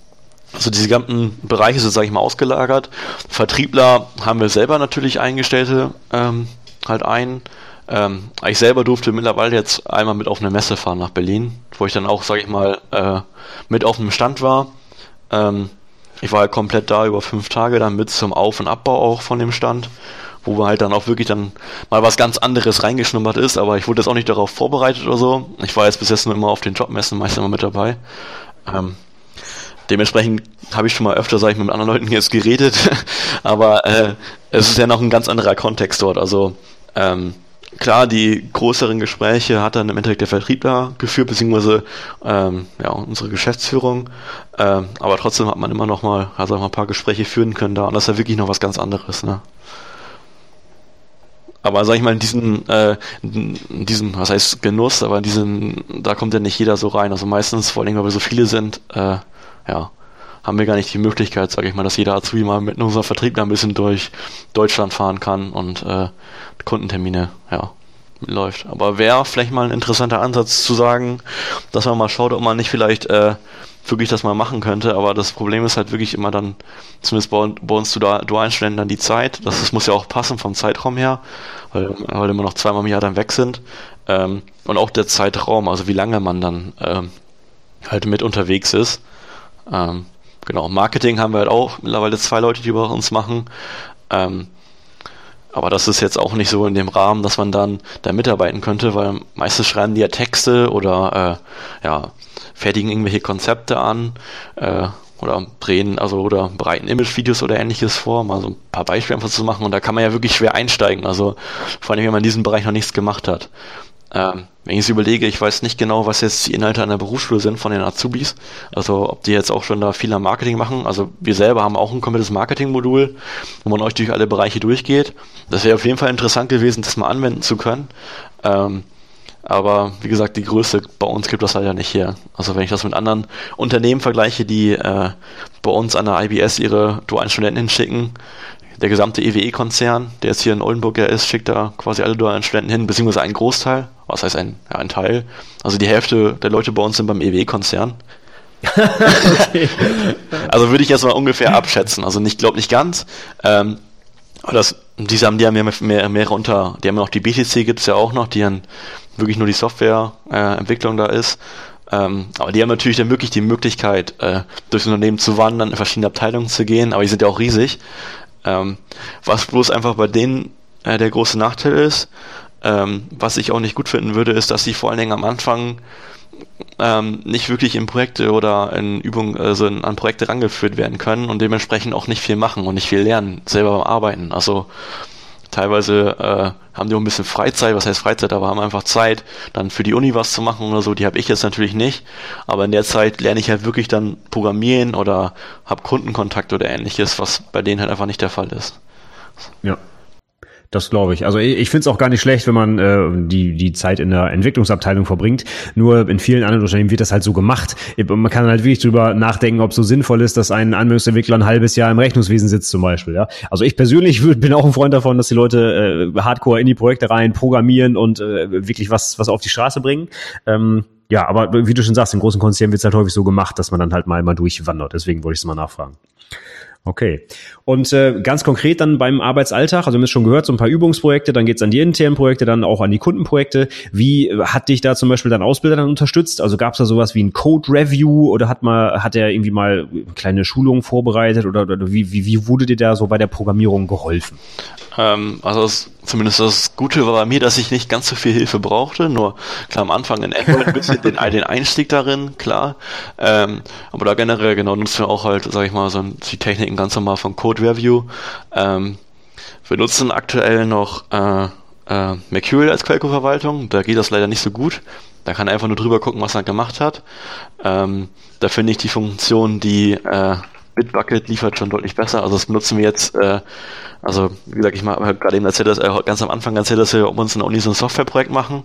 also diese ganzen Bereiche sind, sage ich mal, ausgelagert. Vertriebler haben wir selber natürlich Eingestellte ähm, halt ein. Ähm, ich selber durfte mittlerweile jetzt einmal mit auf eine Messe fahren nach Berlin, wo ich dann auch, sage ich mal, äh, mit auf dem Stand war. Ähm, ich war halt komplett da über fünf Tage, dann mit zum Auf- und Abbau auch von dem Stand, wo wir halt dann auch wirklich dann mal was ganz anderes reingeschnuppert ist, aber ich wurde jetzt auch nicht darauf vorbereitet oder so. Ich war jetzt bis jetzt nur immer auf den Jobmessen meist immer mit dabei. Ähm, Dementsprechend habe ich schon mal öfter, sage ich, mit anderen Leuten jetzt geredet, aber äh, es ist ja noch ein ganz anderer Kontext dort. Also ähm, klar, die größeren Gespräche hat dann im Endeffekt der Vertriebler geführt, beziehungsweise ähm, ja, unsere Geschäftsführung. Ähm, aber trotzdem hat man immer noch mal, also mal ein paar Gespräche führen können da und das ist ja wirklich noch was ganz anderes. Ne? Aber sag ich mal, in diesen, äh, in diesem, was heißt Genuss, aber in diesen, da kommt ja nicht jeder so rein. Also meistens, vor allem, weil wir so viele sind, äh, ja, haben wir gar nicht die Möglichkeit, sage ich mal, dass jeder Azubi mal mit unserem Vertrieb ein bisschen durch Deutschland fahren kann und äh, Kundentermine, ja, läuft. Aber wäre vielleicht mal ein interessanter Ansatz zu sagen, dass man mal schaut, ob man nicht vielleicht äh, wirklich das mal machen könnte. Aber das Problem ist halt wirklich immer dann, zumindest bei, uns da dualen Studenten dann die Zeit. Das, das muss ja auch passen vom Zeitraum her, weil, weil immer noch zweimal im Jahr dann weg sind. Ähm, und auch der Zeitraum, also wie lange man dann ähm, halt mit unterwegs ist. Ähm, genau, Marketing haben wir halt auch mittlerweile zwei Leute, die bei uns machen. Ähm, aber das ist jetzt auch nicht so in dem Rahmen, dass man dann da mitarbeiten könnte, weil meistens schreiben die ja Texte oder äh, ja, fertigen irgendwelche Konzepte an äh, oder drehen, also oder bereiten Image-Videos oder ähnliches vor, mal so ein paar Beispiele einfach zu machen und da kann man ja wirklich schwer einsteigen, also vor allem, wenn man in diesem Bereich noch nichts gemacht hat. Ähm, wenn ich es überlege, ich weiß nicht genau, was jetzt die Inhalte an der Berufsschule sind von den Azubis. Also ob die jetzt auch schon da viel am Marketing machen. Also wir selber haben auch ein komplettes Marketing-Modul, wo man euch durch alle Bereiche durchgeht. Das wäre auf jeden Fall interessant gewesen, das mal anwenden zu können. Ähm, aber wie gesagt, die Größe bei uns gibt das leider nicht hier. Also wenn ich das mit anderen Unternehmen vergleiche, die äh, bei uns an der IBS ihre dualen Studenten hinschicken, der gesamte EWE-Konzern, der jetzt hier in Oldenburg ja ist, schickt da quasi alle dualen Studenten hin, beziehungsweise einen Großteil. Was heißt ein, ja, ein Teil? Also die Hälfte der Leute bei uns sind beim EWE-Konzern. okay. Also würde ich jetzt mal ungefähr abschätzen. Also nicht, glaube nicht ganz. Ähm, aber das, diese haben, die haben ja mehr, mehrere unter, die haben ja noch die BTC gibt es ja auch noch, die dann wirklich nur die Softwareentwicklung äh, da ist. Ähm, aber die haben natürlich dann wirklich die Möglichkeit, äh, durchs Unternehmen zu wandern, in verschiedene Abteilungen zu gehen, aber die sind ja auch riesig. Ähm, was bloß einfach bei denen äh, der große Nachteil ist, ähm, was ich auch nicht gut finden würde, ist, dass sie vor allen Dingen am Anfang ähm, nicht wirklich in Projekte oder in Übungen, also in, an Projekte rangeführt werden können und dementsprechend auch nicht viel machen und nicht viel lernen, selber beim Arbeiten. Also teilweise äh, haben die auch ein bisschen Freizeit, was heißt Freizeit, aber haben einfach Zeit, dann für die Uni was zu machen oder so. Die habe ich jetzt natürlich nicht, aber in der Zeit lerne ich halt wirklich dann Programmieren oder habe Kundenkontakt oder ähnliches, was bei denen halt einfach nicht der Fall ist. Ja. Das glaube ich. Also ich, finde es auch gar nicht schlecht, wenn man äh, die, die Zeit in der Entwicklungsabteilung verbringt. Nur in vielen anderen Unternehmen wird das halt so gemacht. Man kann halt wirklich drüber nachdenken, ob es so sinnvoll ist, dass ein Anwendungsentwickler ein halbes Jahr im Rechnungswesen sitzt zum Beispiel. Ja? Also ich persönlich bin auch ein Freund davon, dass die Leute äh, hardcore in die Projekte rein programmieren und äh, wirklich was, was auf die Straße bringen. Ähm, ja, aber wie du schon sagst, in großen Konzernen wird es halt häufig so gemacht, dass man dann halt mal, mal durchwandert. Deswegen wollte ich es mal nachfragen. Okay. Und äh, ganz konkret dann beim Arbeitsalltag, also wir haben es schon gehört, so ein paar Übungsprojekte, dann geht's an die internen Projekte, dann auch an die Kundenprojekte. Wie hat dich da zum Beispiel dein Ausbilder dann unterstützt? Also gab's da sowas wie ein Code-Review oder hat mal, hat er irgendwie mal kleine Schulungen vorbereitet oder, oder wie, wie, wie wurde dir da so bei der Programmierung geholfen? Ähm, also das, zumindest das Gute war bei mir, dass ich nicht ganz so viel Hilfe brauchte. Nur klar am Anfang in Android ein bisschen den, den Einstieg darin, klar. Ähm, aber da generell genau nutzen wir auch halt, sag ich mal, so die Techniken ganz normal von Code Review. Ähm, wir nutzen aktuell noch äh, äh, Mercurial als Quellcode-Verwaltung. Da geht das leider nicht so gut. Da kann er einfach nur drüber gucken, was er gemacht hat. Ähm, da finde ich die Funktion, die äh, Bitbucket liefert schon deutlich besser. Also das benutzen wir jetzt, äh, also wie gesagt, ich habe gerade eben erzählt, dass er ganz am Anfang erzählt, dass wir um uns in der Uni so ein Softwareprojekt machen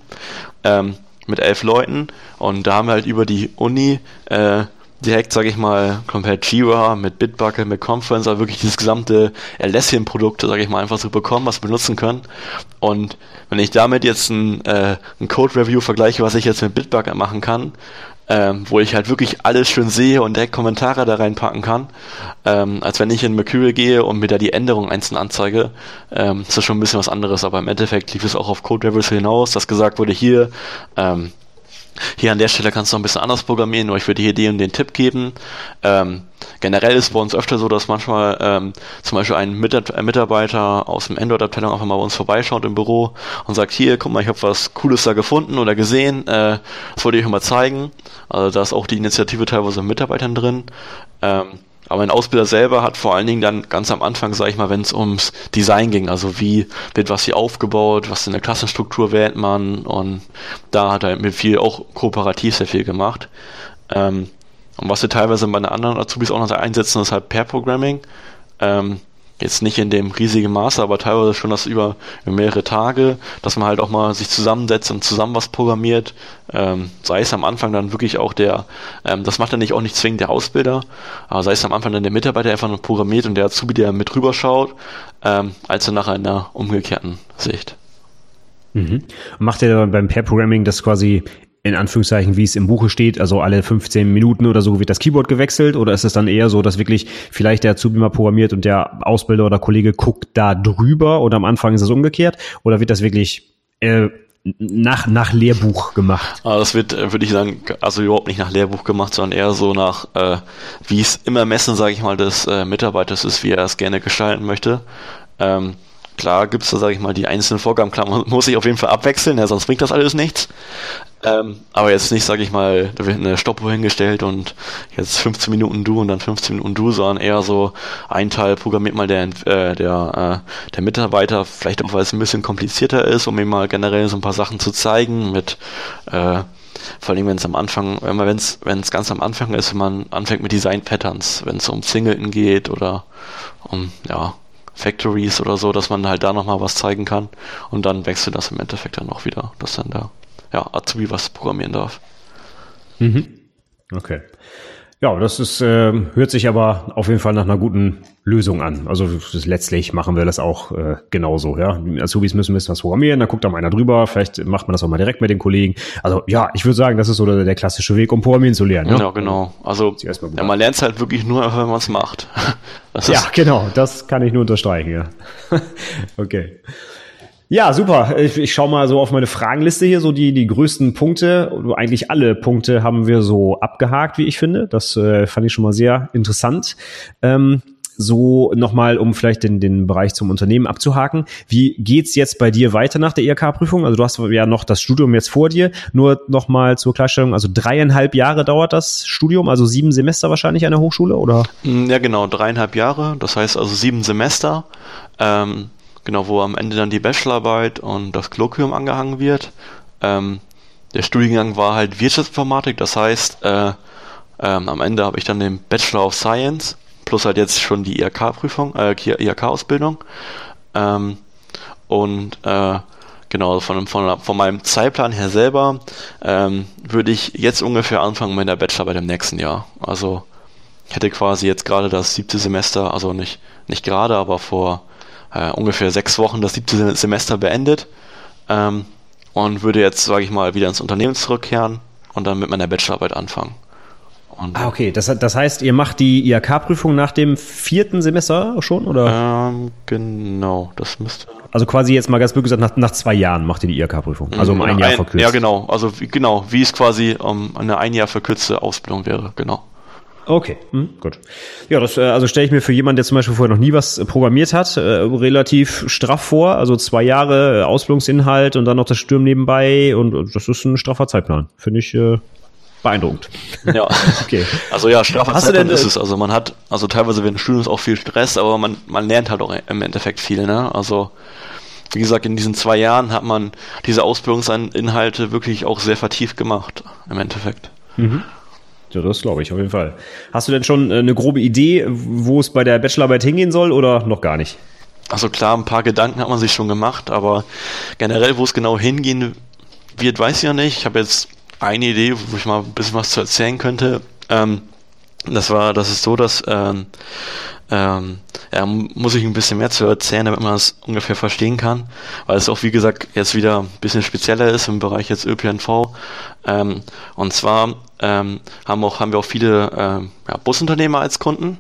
ähm, mit elf Leuten und da haben wir halt über die Uni äh, direkt, sage ich mal, komplett Jira mit Bitbucket, mit Conference, also wirklich dieses gesamte Atlassian-Produkt, sage ich mal, einfach so bekommen, was wir benutzen können. Und wenn ich damit jetzt ein, äh, ein Code-Review vergleiche, was ich jetzt mit Bitbucket machen kann, ähm, wo ich halt wirklich alles schön sehe und direkt Kommentare da reinpacken kann, ähm, als wenn ich in Mercurial gehe und mir da die Änderungen einzeln anzeige, ähm, ist das schon ein bisschen was anderes, aber im Endeffekt lief es auch auf Code Reviews hinaus, dass gesagt wurde, hier, ähm, hier an der Stelle kannst du noch ein bisschen anders programmieren, nur ich würde hier den, den Tipp geben. Ähm, generell ist bei uns öfter so, dass manchmal ähm, zum Beispiel ein Mitarbeiter aus dem Android-Abteilung einfach mal bei uns vorbeischaut im Büro und sagt, hier, guck mal, ich habe was Cooles da gefunden oder gesehen, äh, das wollte ich euch mal zeigen. Also da ist auch die Initiative teilweise mit Mitarbeitern drin. Ähm, aber ein Ausbilder selber hat vor allen Dingen dann ganz am Anfang, sage ich mal, wenn es ums Design ging, also wie wird was hier aufgebaut, was in der Klassenstruktur wählt man und da hat er mit viel auch kooperativ sehr viel gemacht. Ähm, und was wir teilweise bei den anderen Azubis auch noch einsetzen, ist halt Pair Programming. Ähm, jetzt nicht in dem riesigen Maße, aber teilweise schon das über, mehrere Tage, dass man halt auch mal sich zusammensetzt und zusammen was programmiert. Ähm, sei es am Anfang dann wirklich auch der, ähm, das macht dann nicht auch nicht zwingend der Ausbilder, aber sei es am Anfang dann der Mitarbeiter, einfach nur programmiert und der Azubi, der mit rüber ähm, als dann einer umgekehrten Sicht. Mhm. Macht ihr beim Pair Programming das quasi in Anführungszeichen, wie es im Buche steht, also alle 15 Minuten oder so wird das Keyboard gewechselt oder ist es dann eher so, dass wirklich vielleicht der Azubi mal programmiert und der Ausbilder oder Kollege guckt da drüber oder am Anfang ist es umgekehrt oder wird das wirklich äh, nach, nach Lehrbuch gemacht? Also das wird, äh, würde ich sagen, also überhaupt nicht nach Lehrbuch gemacht, sondern eher so nach, äh, wie es immer messen, sage ich mal, des äh, Mitarbeiters ist, wie er es gerne gestalten möchte. Ähm, klar gibt es da, sage ich mal, die einzelnen Vorgaben, klar, man muss sich auf jeden Fall abwechseln, ja, sonst bringt das alles nichts. Ähm, aber jetzt nicht, sage ich mal, da wird eine Stoppuhr hingestellt und jetzt 15 Minuten du und dann 15 Minuten du, sondern eher so ein Teil programmiert mal der, äh, der, äh, der Mitarbeiter, vielleicht auch weil es ein bisschen komplizierter ist, um ihm mal generell so ein paar Sachen zu zeigen mit äh, vor allem wenn es am Anfang, wenn es wenn ganz am Anfang ist, wenn man anfängt mit Design Patterns, wenn es um Singleton geht oder um ja Factories oder so, dass man halt da nochmal was zeigen kann und dann wechselt das im Endeffekt dann auch wieder, dass dann der ja, Azubi was programmieren darf. Mhm. Okay. Ja, das ist, äh, hört sich aber auf jeden Fall nach einer guten Lösung an. Also letztlich machen wir das auch äh, genauso. Ja, Azubis müssen ein bisschen was programmieren, dann guckt da mal einer drüber. Vielleicht macht man das auch mal direkt mit den Kollegen. Also ja, ich würde sagen, das ist so der, der klassische Weg, um Programmieren zu lernen. Ja, ja genau. Also ja, man lernt es halt wirklich nur, wenn man es macht. ja, genau. Das kann ich nur unterstreichen. Ja. okay. Ja, super. Ich, ich schaue mal so auf meine Fragenliste hier, so die, die größten Punkte. Eigentlich alle Punkte haben wir so abgehakt, wie ich finde. Das äh, fand ich schon mal sehr interessant. Ähm, so nochmal, um vielleicht den, den Bereich zum Unternehmen abzuhaken. Wie geht's jetzt bei dir weiter nach der IHK-Prüfung? Also du hast ja noch das Studium jetzt vor dir. Nur nochmal zur Klarstellung, also dreieinhalb Jahre dauert das Studium, also sieben Semester wahrscheinlich an der Hochschule, oder? Ja, genau, dreieinhalb Jahre. Das heißt also sieben Semester. Ähm, genau, wo am Ende dann die Bachelorarbeit und das Kolloquium angehangen wird. Ähm, der Studiengang war halt Wirtschaftsinformatik, das heißt, äh, ähm, am Ende habe ich dann den Bachelor of Science plus halt jetzt schon die IHK-Prüfung, äh, IHK-Ausbildung. Ähm, und äh, genau, von, von, von meinem Zeitplan her selber ähm, würde ich jetzt ungefähr anfangen mit der Bachelorarbeit im nächsten Jahr. Also hätte quasi jetzt gerade das siebte Semester, also nicht, nicht gerade, aber vor äh, ungefähr sechs Wochen das siebte Semester beendet ähm, und würde jetzt, sage ich mal, wieder ins Unternehmen zurückkehren und dann mit meiner Bachelorarbeit anfangen. Und ah, okay. Das, das heißt, ihr macht die IHK-Prüfung nach dem vierten Semester schon, oder? Ähm, genau, das müsste. Also quasi jetzt mal ganz blöd gesagt, nach, nach zwei Jahren macht ihr die IHK-Prüfung. Also um ein Jahr verkürzt. Ja, genau. Also wie, genau, wie es quasi um, eine ein Jahr verkürzte Ausbildung wäre, genau. Okay, hm, gut. Ja, das äh, also stelle ich mir für jemanden, der zum Beispiel vorher noch nie was äh, programmiert hat, äh, relativ straff vor. Also zwei Jahre äh, Ausbildungsinhalt und dann noch das Stürmen nebenbei und das ist ein straffer Zeitplan. Finde ich äh, beeindruckend. Ja, okay. Also ja, straffer Hast Zeitplan ist es. Also man hat, also teilweise während des Studiums auch viel Stress, aber man, man lernt halt auch im Endeffekt viel, ne? Also wie gesagt, in diesen zwei Jahren hat man diese Ausbildungsinhalte wirklich auch sehr vertieft gemacht, im Endeffekt. Mhm. Ja, das glaube ich auf jeden Fall. Hast du denn schon äh, eine grobe Idee, wo es bei der Bachelorarbeit hingehen soll oder noch gar nicht? Also klar, ein paar Gedanken hat man sich schon gemacht, aber generell, wo es genau hingehen wird, weiß ich ja nicht. Ich habe jetzt eine Idee, wo ich mal ein bisschen was zu erzählen könnte. Ähm, das war, das ist so, dass ähm, ähm, ja, muss ich ein bisschen mehr zu erzählen, damit man es ungefähr verstehen kann, weil es auch wie gesagt jetzt wieder ein bisschen spezieller ist im Bereich jetzt ÖPNV. Ähm, und zwar ähm, haben, auch, haben wir auch viele ähm, ja, Busunternehmer als Kunden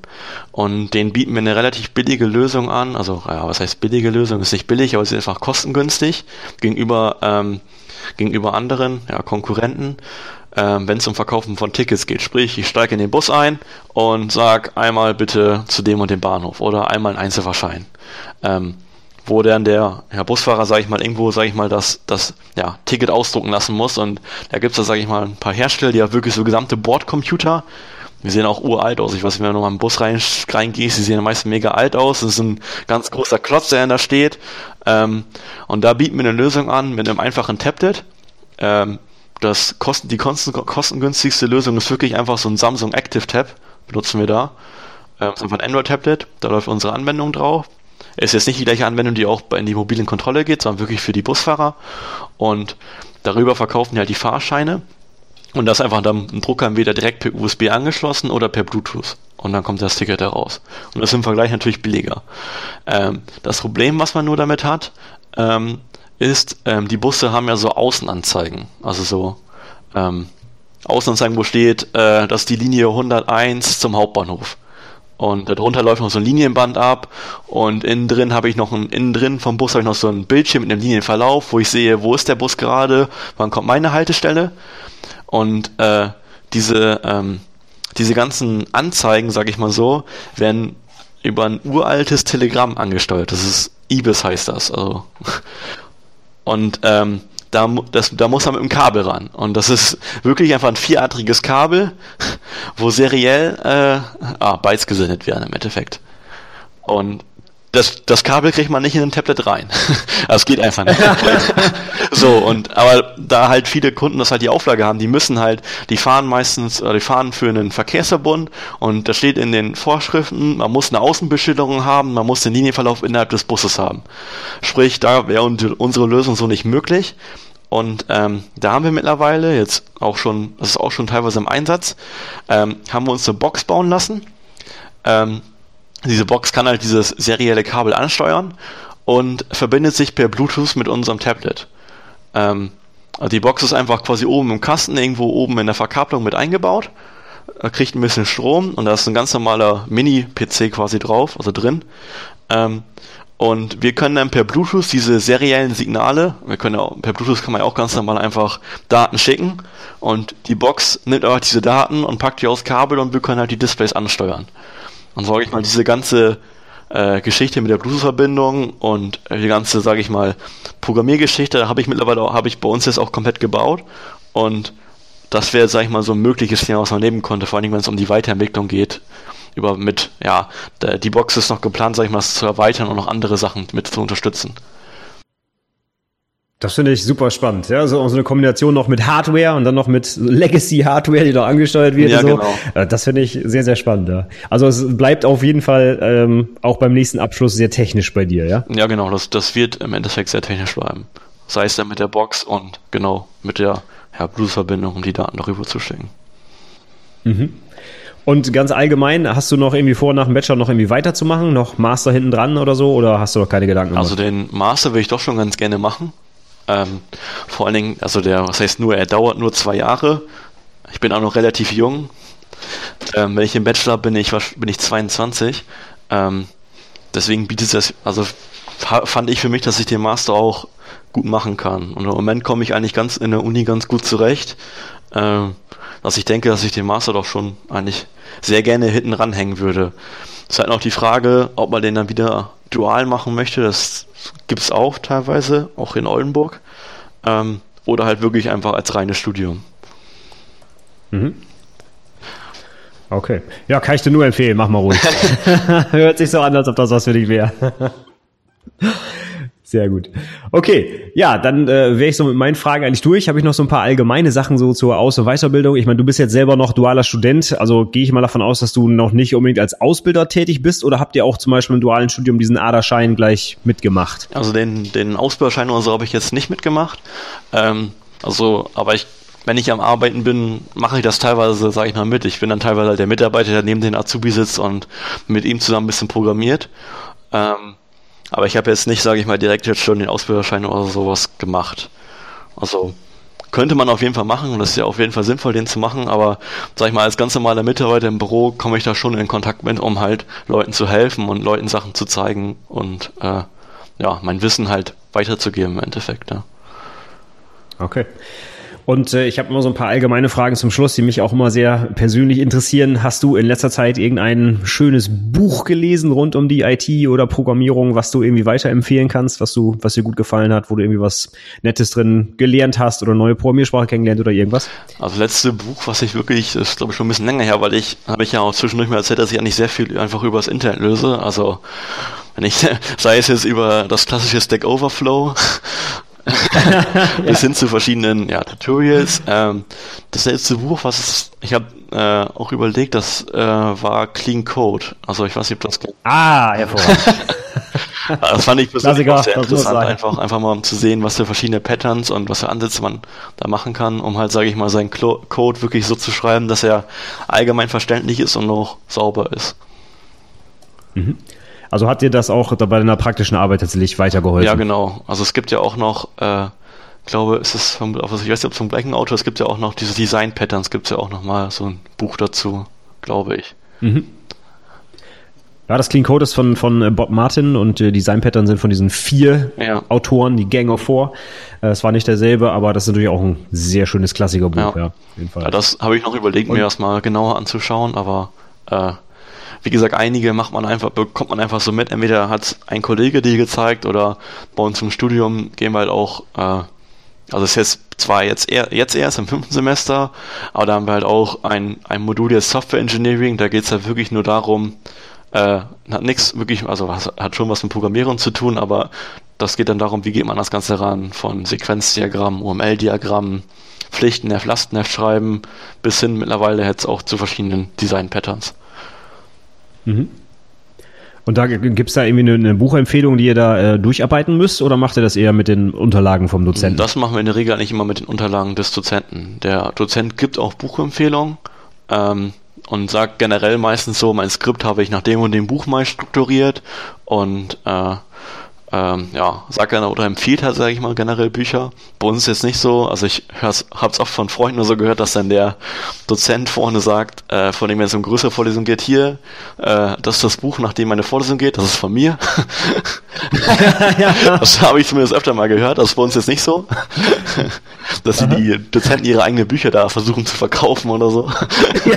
und denen bieten wir eine relativ billige Lösung an. Also, ja, was heißt billige Lösung? Ist nicht billig, aber es ist einfach kostengünstig gegenüber, ähm, gegenüber anderen ja, Konkurrenten ähm, wenn es um Verkaufen von Tickets geht. Sprich, ich steige in den Bus ein und sag einmal bitte zu dem und dem Bahnhof oder einmal einen Einzelverschein. Ähm, wo dann der ja, Busfahrer, sage ich mal, irgendwo, sage ich mal, das, das ja, Ticket ausdrucken lassen muss. Und da gibt es da, sage ich mal, ein paar Hersteller, die haben wirklich so gesamte Bordcomputer. Die sehen auch uralt aus. Ich weiß nicht, wenn du mal im Bus rein, reingehst, die sehen meistens mega alt aus. Das ist ein ganz großer Klotz, der da steht. Ähm, und da bieten wir eine Lösung an mit einem einfachen Tablet. Ähm, das Kosten, die kosten, kostengünstigste Lösung ist wirklich einfach so ein Samsung Active Tab, benutzen wir da. Ähm, das ist einfach ein Android-Tablet, da läuft unsere Anwendung drauf. Ist jetzt nicht die gleiche Anwendung, die auch in die mobilen Kontrolle geht, sondern wirklich für die Busfahrer. Und darüber verkaufen die halt die Fahrscheine. Und das einfach dann ein Drucker entweder direkt per USB angeschlossen oder per Bluetooth. Und dann kommt das Ticket heraus. Und das ist im Vergleich natürlich billiger. Ähm, das Problem, was man nur damit hat, ähm, ist, ähm, die Busse haben ja so Außenanzeigen. Also so ähm, Außenanzeigen, wo steht, äh, dass die Linie 101 zum Hauptbahnhof. Und darunter läuft noch so ein Linienband ab und innen drin habe ich noch ein, innen drin vom Bus habe ich noch so ein Bildschirm mit einem Linienverlauf, wo ich sehe, wo ist der Bus gerade, wann kommt meine Haltestelle. Und äh, diese, ähm, diese ganzen Anzeigen, sage ich mal so, werden über ein uraltes Telegramm angesteuert. Das ist IBIS heißt das. Also. Und ähm, da, das, da muss man mit dem Kabel ran. Und das ist wirklich einfach ein vieradriges Kabel, wo seriell äh, ah, Bytes gesendet werden im Endeffekt. Und das, das Kabel kriegt man nicht in ein Tablet rein. das geht einfach nicht. so, und aber da halt viele Kunden das halt die Auflage haben, die müssen halt, die fahren meistens, die fahren für einen Verkehrsverbund und da steht in den Vorschriften, man muss eine Außenbeschilderung haben, man muss den Linienverlauf innerhalb des Busses haben. Sprich, da wäre unsere Lösung so nicht möglich. Und ähm, da haben wir mittlerweile, jetzt auch schon, das ist auch schon teilweise im Einsatz, ähm, haben wir uns eine Box bauen lassen. Ähm, diese Box kann halt dieses serielle Kabel ansteuern und verbindet sich per Bluetooth mit unserem Tablet. Ähm, also die Box ist einfach quasi oben im Kasten, irgendwo oben in der Verkabelung mit eingebaut, kriegt ein bisschen Strom und da ist ein ganz normaler Mini-PC quasi drauf, also drin. Ähm, und wir können dann per Bluetooth diese seriellen Signale, wir können auch, per Bluetooth kann man ja auch ganz normal einfach Daten schicken und die Box nimmt aber diese Daten und packt die aufs Kabel und wir können halt die Displays ansteuern. Und sage ich mal, diese ganze äh, Geschichte mit der Bluetooth-Verbindung und die ganze, sage ich mal, Programmiergeschichte habe ich mittlerweile habe ich bei uns jetzt auch komplett gebaut und das wäre, sage ich mal, so ein mögliches Thema, was man nehmen konnte, vor allem wenn es um die Weiterentwicklung geht über mit, ja, die Box ist noch geplant, sag ich mal, zu erweitern und noch andere Sachen mit zu unterstützen. Das finde ich super spannend. Ja, so, so eine Kombination noch mit Hardware und dann noch mit Legacy-Hardware, die da angesteuert wird. Ja, so. genau. Äh, das finde ich sehr, sehr spannend. Ja. Also es bleibt auf jeden Fall ähm, auch beim nächsten Abschluss sehr technisch bei dir, ja? Ja, genau. Das, das wird im Endeffekt sehr technisch bleiben. Sei es dann mit der Box und genau mit der ja, Bluetooth-Verbindung, um die Daten darüber zu schicken. Mhm. Und ganz allgemein, hast du noch irgendwie vor, nach dem Bachelor noch irgendwie weiterzumachen? Noch Master hinten dran oder so? Oder hast du noch keine Gedanken gemacht? Also den Master will ich doch schon ganz gerne machen. Ähm, vor allen Dingen, also der, was heißt nur, er dauert nur zwei Jahre. Ich bin auch noch relativ jung. Ähm, wenn ich im Bachelor bin, ich, bin ich 22. Ähm, deswegen bietet es, also fand ich für mich, dass ich den Master auch gut machen kann. Und im Moment komme ich eigentlich ganz in der Uni ganz gut zurecht. Ähm, dass ich denke, dass ich den Master doch schon eigentlich sehr gerne hinten ranhängen würde. Es ist halt noch die Frage, ob man den dann wieder dual machen möchte. Das gibt es auch teilweise, auch in Oldenburg. Ähm, oder halt wirklich einfach als reines Studium. Mhm. Okay. Ja, kann ich dir nur empfehlen, mach mal ruhig. Hört sich so an, als ob das was für dich wäre. Sehr gut. Okay, ja, dann äh, wäre ich so mit meinen Fragen eigentlich durch. Habe ich noch so ein paar allgemeine Sachen so zur Aus- und Weiterbildung. Ich meine, du bist jetzt selber noch dualer Student, also gehe ich mal davon aus, dass du noch nicht unbedingt als Ausbilder tätig bist oder habt ihr auch zum Beispiel im dualen Studium diesen Aderschein gleich mitgemacht? Also den, den Ausbilderschein oder so habe ich jetzt nicht mitgemacht. Ähm, also, aber ich wenn ich am Arbeiten bin, mache ich das teilweise, sage ich mal, mit. Ich bin dann teilweise halt der Mitarbeiter, der neben den Azubi sitzt und mit ihm zusammen ein bisschen programmiert. Ähm, aber ich habe jetzt nicht, sage ich mal, direkt jetzt schon den Ausbilderschein oder sowas gemacht. Also könnte man auf jeden Fall machen und das ist ja auf jeden Fall sinnvoll, den zu machen, aber sag ich mal, als ganz normaler Mitarbeiter im Büro komme ich da schon in Kontakt mit, um halt Leuten zu helfen und Leuten Sachen zu zeigen und äh, ja, mein Wissen halt weiterzugeben im Endeffekt. Ja. Okay. Und äh, ich habe immer so ein paar allgemeine Fragen zum Schluss, die mich auch immer sehr persönlich interessieren. Hast du in letzter Zeit irgendein schönes Buch gelesen rund um die IT oder Programmierung, was du irgendwie weiterempfehlen kannst, was du, was dir gut gefallen hat, wo du irgendwie was Nettes drin gelernt hast oder neue Programmiersprache kennengelernt oder irgendwas? Also letzte Buch, was ich wirklich, das ist glaube ich schon ein bisschen länger her, weil ich habe ich ja auch zwischendurch mal erzählt, dass ich eigentlich sehr viel einfach über das Internet löse. Also wenn ich, sei es jetzt über das klassische Stack Overflow bis hin zu verschiedenen ja, Tutorials. Ähm, das letzte Buch, was es, ich habe äh, auch überlegt, das äh, war Clean Code. Also ich weiß nicht, ob das Ah, hervorragend. das fand ich persönlich auch sehr interessant, einfach, einfach mal um zu sehen, was für verschiedene Patterns und was für Ansätze man da machen kann, um halt, sage ich mal, seinen Clo Code wirklich so zu schreiben, dass er allgemein verständlich ist und auch sauber ist. Mhm. Also hat dir das auch bei deiner praktischen Arbeit tatsächlich weitergeholfen? Ja, genau. Also es gibt ja auch noch, äh, glaube, es ist vom, ich weiß nicht, ob es vom gleichen Autor, es gibt ja auch noch diese Design Patterns, gibt es ja auch noch mal so ein Buch dazu, glaube ich. Mhm. Ja, das Clean Code ist von, von äh, Bob Martin und äh, Design Pattern sind von diesen vier ja. Autoren, die Gang of Four. Äh, es war nicht derselbe, aber das ist natürlich auch ein sehr schönes Klassikerbuch, ja. ja, auf jeden Fall. Ja, das habe ich noch überlegt, und, mir das mal genauer anzuschauen, aber äh, wie gesagt, einige macht man einfach, bekommt man einfach so mit. Entweder hat ein Kollege die gezeigt oder bei uns im Studium gehen wir halt auch, äh, also es ist jetzt zwar jetzt, eher, jetzt erst im fünften Semester, aber da haben wir halt auch ein, ein Modul jetzt Software Engineering, da geht es halt wirklich nur darum, äh, hat nichts wirklich, also hat schon was mit Programmierung zu tun, aber das geht dann darum, wie geht man das Ganze ran, von Sequenzdiagrammen, UML-Diagrammen, Pflichtenheft, Lastenheft schreiben, bis hin mittlerweile jetzt auch zu verschiedenen Design-Patterns. Mhm. Und da gibt es da irgendwie eine, eine, Buchempfehlung, die ihr da äh, durcharbeiten müsst, oder macht ihr das eher mit den Unterlagen vom Dozenten? Das machen wir in der Regel eigentlich immer mit den Unterlagen des Dozenten. Der Dozent gibt auch Buchempfehlungen. Ähm, und sagt generell meistens so, mein Skript habe ich nach dem und dem Buch mal strukturiert und äh, ähm, ja, sagt er oder empfiehlt halt, sage ich mal, generell Bücher. Bei uns ist jetzt nicht so, also ich habe es oft von Freunden oder so gehört, dass dann der Dozent vorne sagt, äh, von dem wenn es um größere Vorlesung geht, hier, äh, das ist das Buch, nach dem meine Vorlesung geht, das ist von mir. Das habe ich zumindest öfter mal gehört, das ist bei uns jetzt nicht so. dass sie die Dozenten ihre eigenen Bücher da versuchen zu verkaufen oder so. ja,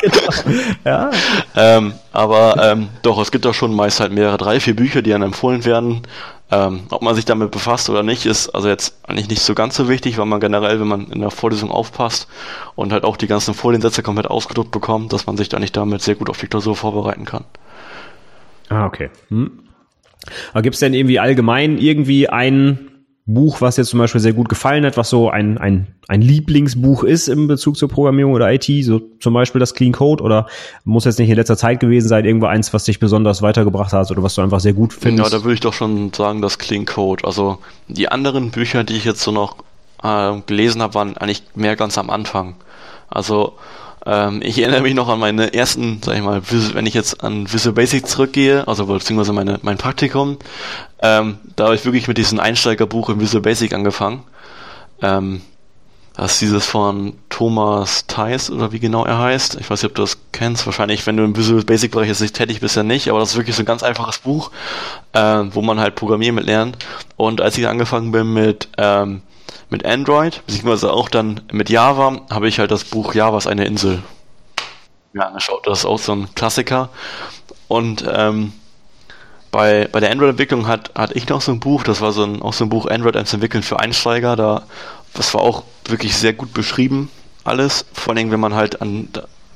genau. Ja. Ähm, aber ähm, doch, es gibt doch schon meist halt mehrere, drei, vier Bücher, die dann empfohlen werden. Ähm, ob man sich damit befasst oder nicht, ist also jetzt eigentlich nicht so ganz so wichtig, weil man generell, wenn man in der Vorlesung aufpasst und halt auch die ganzen Foliensätze komplett ausgedruckt bekommt, dass man sich nicht damit sehr gut auf die Klausur vorbereiten kann. Ah, okay. Hm. Aber gibt es denn irgendwie allgemein irgendwie ein Buch, was jetzt zum Beispiel sehr gut gefallen hat, was so ein, ein, ein Lieblingsbuch ist im Bezug zur Programmierung oder IT, so zum Beispiel das Clean Code oder muss jetzt nicht in letzter Zeit gewesen sein, irgendwo eins, was dich besonders weitergebracht hat oder was du einfach sehr gut findest? Ja, da würde ich doch schon sagen, das Clean Code. Also die anderen Bücher, die ich jetzt so noch äh, gelesen habe, waren eigentlich mehr ganz am Anfang. Also ähm, ich erinnere mich noch an meine ersten, sag ich mal, wenn ich jetzt an Visual Basic zurückgehe, also beziehungsweise meine, mein Praktikum, ähm, da habe ich wirklich mit diesem Einsteigerbuch in Visual Basic angefangen. Ähm, das ist dieses von Thomas Theis oder wie genau er heißt. Ich weiß nicht, ob du das kennst. Wahrscheinlich, wenn du im Visual Basic Bereich jetzt nicht tätig bist, ja nicht. Aber das ist wirklich so ein ganz einfaches Buch, äh, wo man halt Programmieren mit lernt. Und als ich angefangen bin mit ähm, mit Android, beziehungsweise auch dann mit Java, habe ich halt das Buch Java ist eine Insel mir angeschaut. Das ist auch so ein Klassiker. Und ähm, bei, bei der Android-Entwicklung hat, hatte ich noch so ein Buch, das war so ein, auch so ein Buch Android zu entwickeln für Einsteiger. Da, das war auch wirklich sehr gut beschrieben, alles. Vor allem, wenn man halt an,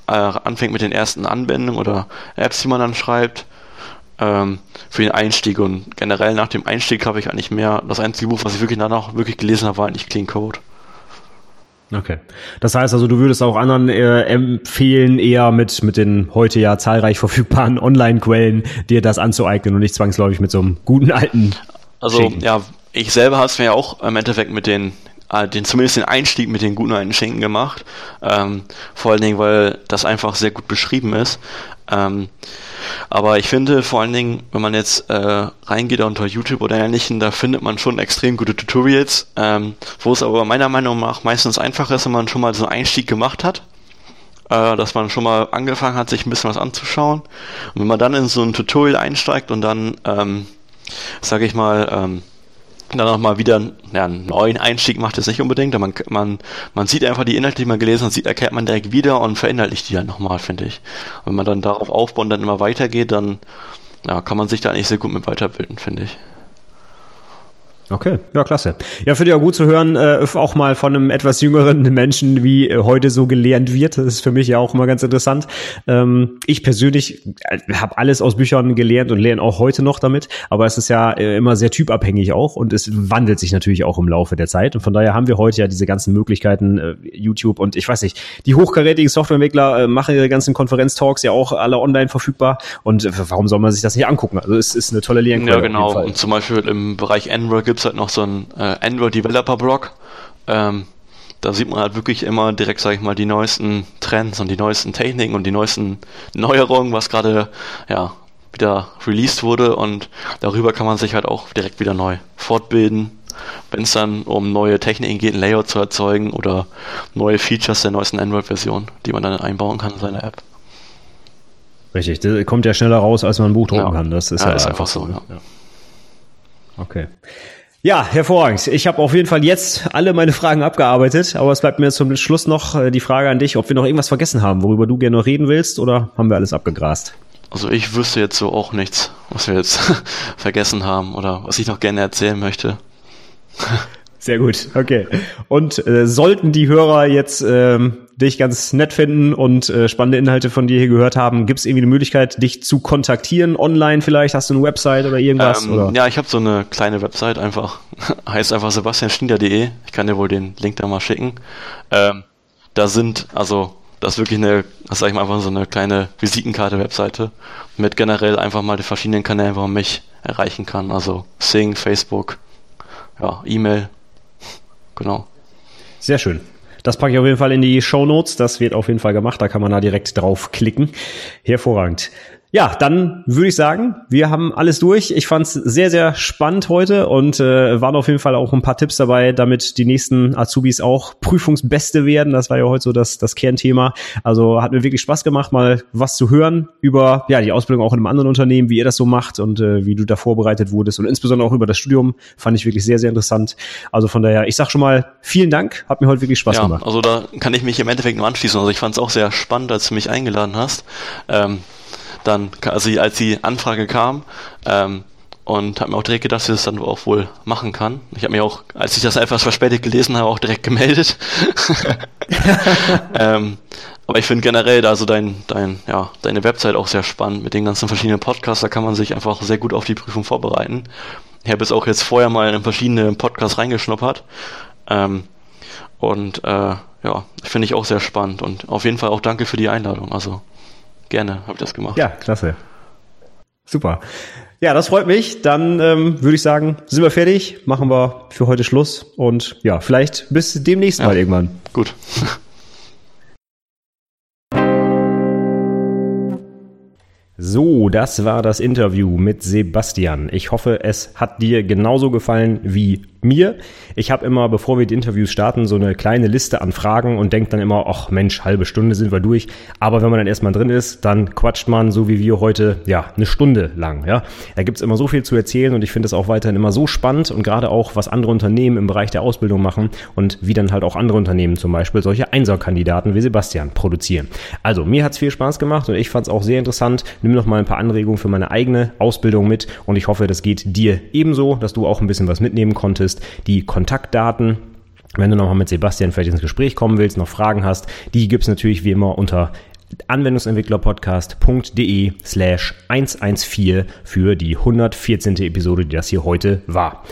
äh, anfängt mit den ersten Anwendungen oder Apps, die man dann schreibt ähm, für den Einstieg. Und generell nach dem Einstieg habe ich eigentlich mehr, das einzige Buch, was ich wirklich danach wirklich gelesen habe, war eigentlich Clean Code. Okay. Das heißt also, du würdest auch anderen äh, empfehlen, eher mit, mit den heute ja zahlreich verfügbaren Online-Quellen dir das anzueignen und nicht zwangsläufig mit so einem guten alten. Also, Schinken. ja, ich selber habe es mir ja auch im Endeffekt mit den, äh, den, zumindest den Einstieg mit den guten alten Schinken gemacht. Ähm, vor allen Dingen, weil das einfach sehr gut beschrieben ist. Ähm, aber ich finde vor allen Dingen, wenn man jetzt äh, reingeht unter YouTube oder ähnlichen, da findet man schon extrem gute Tutorials, ähm, wo es aber meiner Meinung nach meistens einfach ist, wenn man schon mal so einen Einstieg gemacht hat, äh, dass man schon mal angefangen hat, sich ein bisschen was anzuschauen. Und wenn man dann in so ein Tutorial einsteigt und dann, ähm, sage ich mal, ähm, dann nochmal wieder ja, einen neuen Einstieg macht es nicht unbedingt, aber man, man, man sieht einfach die Inhalte, die man gelesen hat, sieht, erkennt man direkt wieder und verinnerlicht die dann nochmal, finde ich. Und wenn man dann darauf aufbaut und dann immer weitergeht, dann ja, kann man sich da eigentlich sehr gut mit weiterbilden, finde ich. Okay, ja, klasse. Ja, finde ich auch gut zu hören, äh, auch mal von einem etwas jüngeren Menschen, wie äh, heute so gelernt wird. Das ist für mich ja auch immer ganz interessant. Ähm, ich persönlich äh, habe alles aus Büchern gelernt und lerne auch heute noch damit, aber es ist ja äh, immer sehr typabhängig auch und es wandelt sich natürlich auch im Laufe der Zeit. Und von daher haben wir heute ja diese ganzen Möglichkeiten, äh, YouTube und ich weiß nicht, die hochkarätigen Softwareentwickler äh, machen ihre ganzen Konferenztalks ja auch alle online verfügbar und warum soll man sich das nicht angucken? Also es ist eine tolle Lernquelle. Ja, genau. Und zum Beispiel im Bereich Android gibt es halt noch so einen äh, Android Developer Blog. Ähm, da sieht man halt wirklich immer direkt, sage ich mal, die neuesten Trends und die neuesten Techniken und die neuesten Neuerungen, was gerade ja wieder released wurde und darüber kann man sich halt auch direkt wieder neu fortbilden, wenn es dann um neue Techniken geht, ein Layout zu erzeugen oder neue Features der neuesten Android-Version, die man dann einbauen kann in seine App. Richtig, das kommt ja schneller raus, als man ein Buch drucken ja. kann. Das ist ja, ja ist einfach so. Ja. Okay. Ja, hervorragend. Ich habe auf jeden Fall jetzt alle meine Fragen abgearbeitet, aber es bleibt mir zum Schluss noch äh, die Frage an dich, ob wir noch irgendwas vergessen haben, worüber du gerne noch reden willst, oder haben wir alles abgegrast? Also ich wüsste jetzt so auch nichts, was wir jetzt vergessen haben oder was ich noch gerne erzählen möchte. Sehr gut, okay. Und äh, sollten die Hörer jetzt ähm, dich ganz nett finden und äh, spannende Inhalte von dir hier gehört haben, gibt es irgendwie eine Möglichkeit, dich zu kontaktieren online vielleicht? Hast du eine Website oder irgendwas? Ähm, oder? Ja, ich habe so eine kleine Website einfach, heißt einfach sebastianschnieder.de. Ich kann dir wohl den Link da mal schicken. Ähm, da sind, also das ist wirklich eine, das sag ich mal einfach so eine kleine Visitenkarte-Webseite mit generell einfach mal die verschiedenen Kanälen, wo man mich erreichen kann. Also Sing, Facebook, ja, E-Mail Genau. Sehr schön. Das packe ich auf jeden Fall in die Show Notes. Das wird auf jeden Fall gemacht. Da kann man da direkt draufklicken. Hervorragend. Ja, dann würde ich sagen, wir haben alles durch. Ich fand es sehr, sehr spannend heute und äh, waren auf jeden Fall auch ein paar Tipps dabei, damit die nächsten Azubis auch Prüfungsbeste werden. Das war ja heute so das, das Kernthema. Also hat mir wirklich Spaß gemacht, mal was zu hören über ja die Ausbildung auch in einem anderen Unternehmen, wie ihr das so macht und äh, wie du da vorbereitet wurdest und insbesondere auch über das Studium fand ich wirklich sehr, sehr interessant. Also von daher, ich sag schon mal vielen Dank, hat mir heute wirklich Spaß ja, gemacht. Also da kann ich mich im Endeffekt nur anschließen. Also ich fand es auch sehr spannend, als du mich eingeladen hast. Ähm, dann, also als die Anfrage kam, ähm, und habe mir auch direkt gedacht, dass ich das dann auch wohl machen kann. Ich habe mir auch, als ich das etwas verspätet gelesen habe, auch direkt gemeldet. ähm, aber ich finde generell also dein, dein, ja, deine Website auch sehr spannend mit den ganzen verschiedenen Podcasts. Da kann man sich einfach sehr gut auf die Prüfung vorbereiten. Ich habe jetzt auch jetzt vorher mal in verschiedene Podcasts reingeschnuppert. Ähm, und äh, ja, finde ich auch sehr spannend. Und auf jeden Fall auch danke für die Einladung. Also gerne habe ich das gemacht. Ja, klasse. Super. Ja, das freut mich. Dann ähm, würde ich sagen, sind wir fertig, machen wir für heute Schluss und ja, vielleicht bis demnächst ja, mal irgendwann. Gut. So, das war das Interview mit Sebastian. Ich hoffe, es hat dir genauso gefallen wie mir. Ich habe immer, bevor wir die Interviews starten, so eine kleine Liste an Fragen und denke dann immer, ach Mensch, halbe Stunde sind wir durch. Aber wenn man dann erstmal drin ist, dann quatscht man, so wie wir heute, ja, eine Stunde lang. Ja, Da gibt's immer so viel zu erzählen und ich finde es auch weiterhin immer so spannend und gerade auch, was andere Unternehmen im Bereich der Ausbildung machen und wie dann halt auch andere Unternehmen zum Beispiel solche Einserkandidaten wie Sebastian produzieren. Also, mir hat's viel Spaß gemacht und ich fand's auch sehr interessant. Nimm noch mal ein paar Anregungen für meine eigene Ausbildung mit und ich hoffe, das geht dir ebenso, dass du auch ein bisschen was mitnehmen konntest die Kontaktdaten. Wenn du nochmal mit Sebastian vielleicht ins Gespräch kommen willst, noch Fragen hast, die gibt's natürlich wie immer unter anwendungsentwicklerpodcast.de slash 114 für die 114. Episode, die das hier heute war.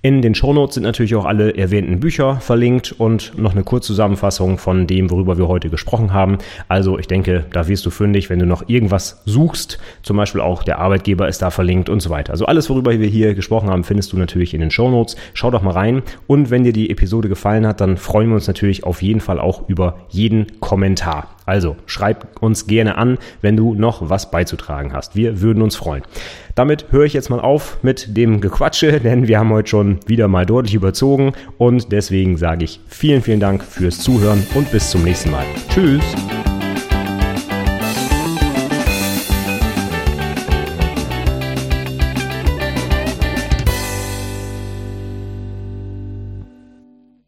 In den Shownotes sind natürlich auch alle erwähnten Bücher verlinkt und noch eine Kurzzusammenfassung von dem, worüber wir heute gesprochen haben. Also ich denke, da wirst du fündig, wenn du noch irgendwas suchst. Zum Beispiel auch der Arbeitgeber ist da verlinkt und so weiter. Also alles, worüber wir hier gesprochen haben, findest du natürlich in den Shownotes. Schau doch mal rein. Und wenn dir die Episode gefallen hat, dann freuen wir uns natürlich auf jeden Fall auch über jeden Kommentar. Also schreib uns gerne an, wenn du noch was beizutragen hast. Wir würden uns freuen. Damit höre ich jetzt mal auf mit dem Gequatsche, denn wir haben heute schon wieder mal deutlich überzogen und deswegen sage ich vielen, vielen Dank fürs Zuhören und bis zum nächsten Mal. Tschüss!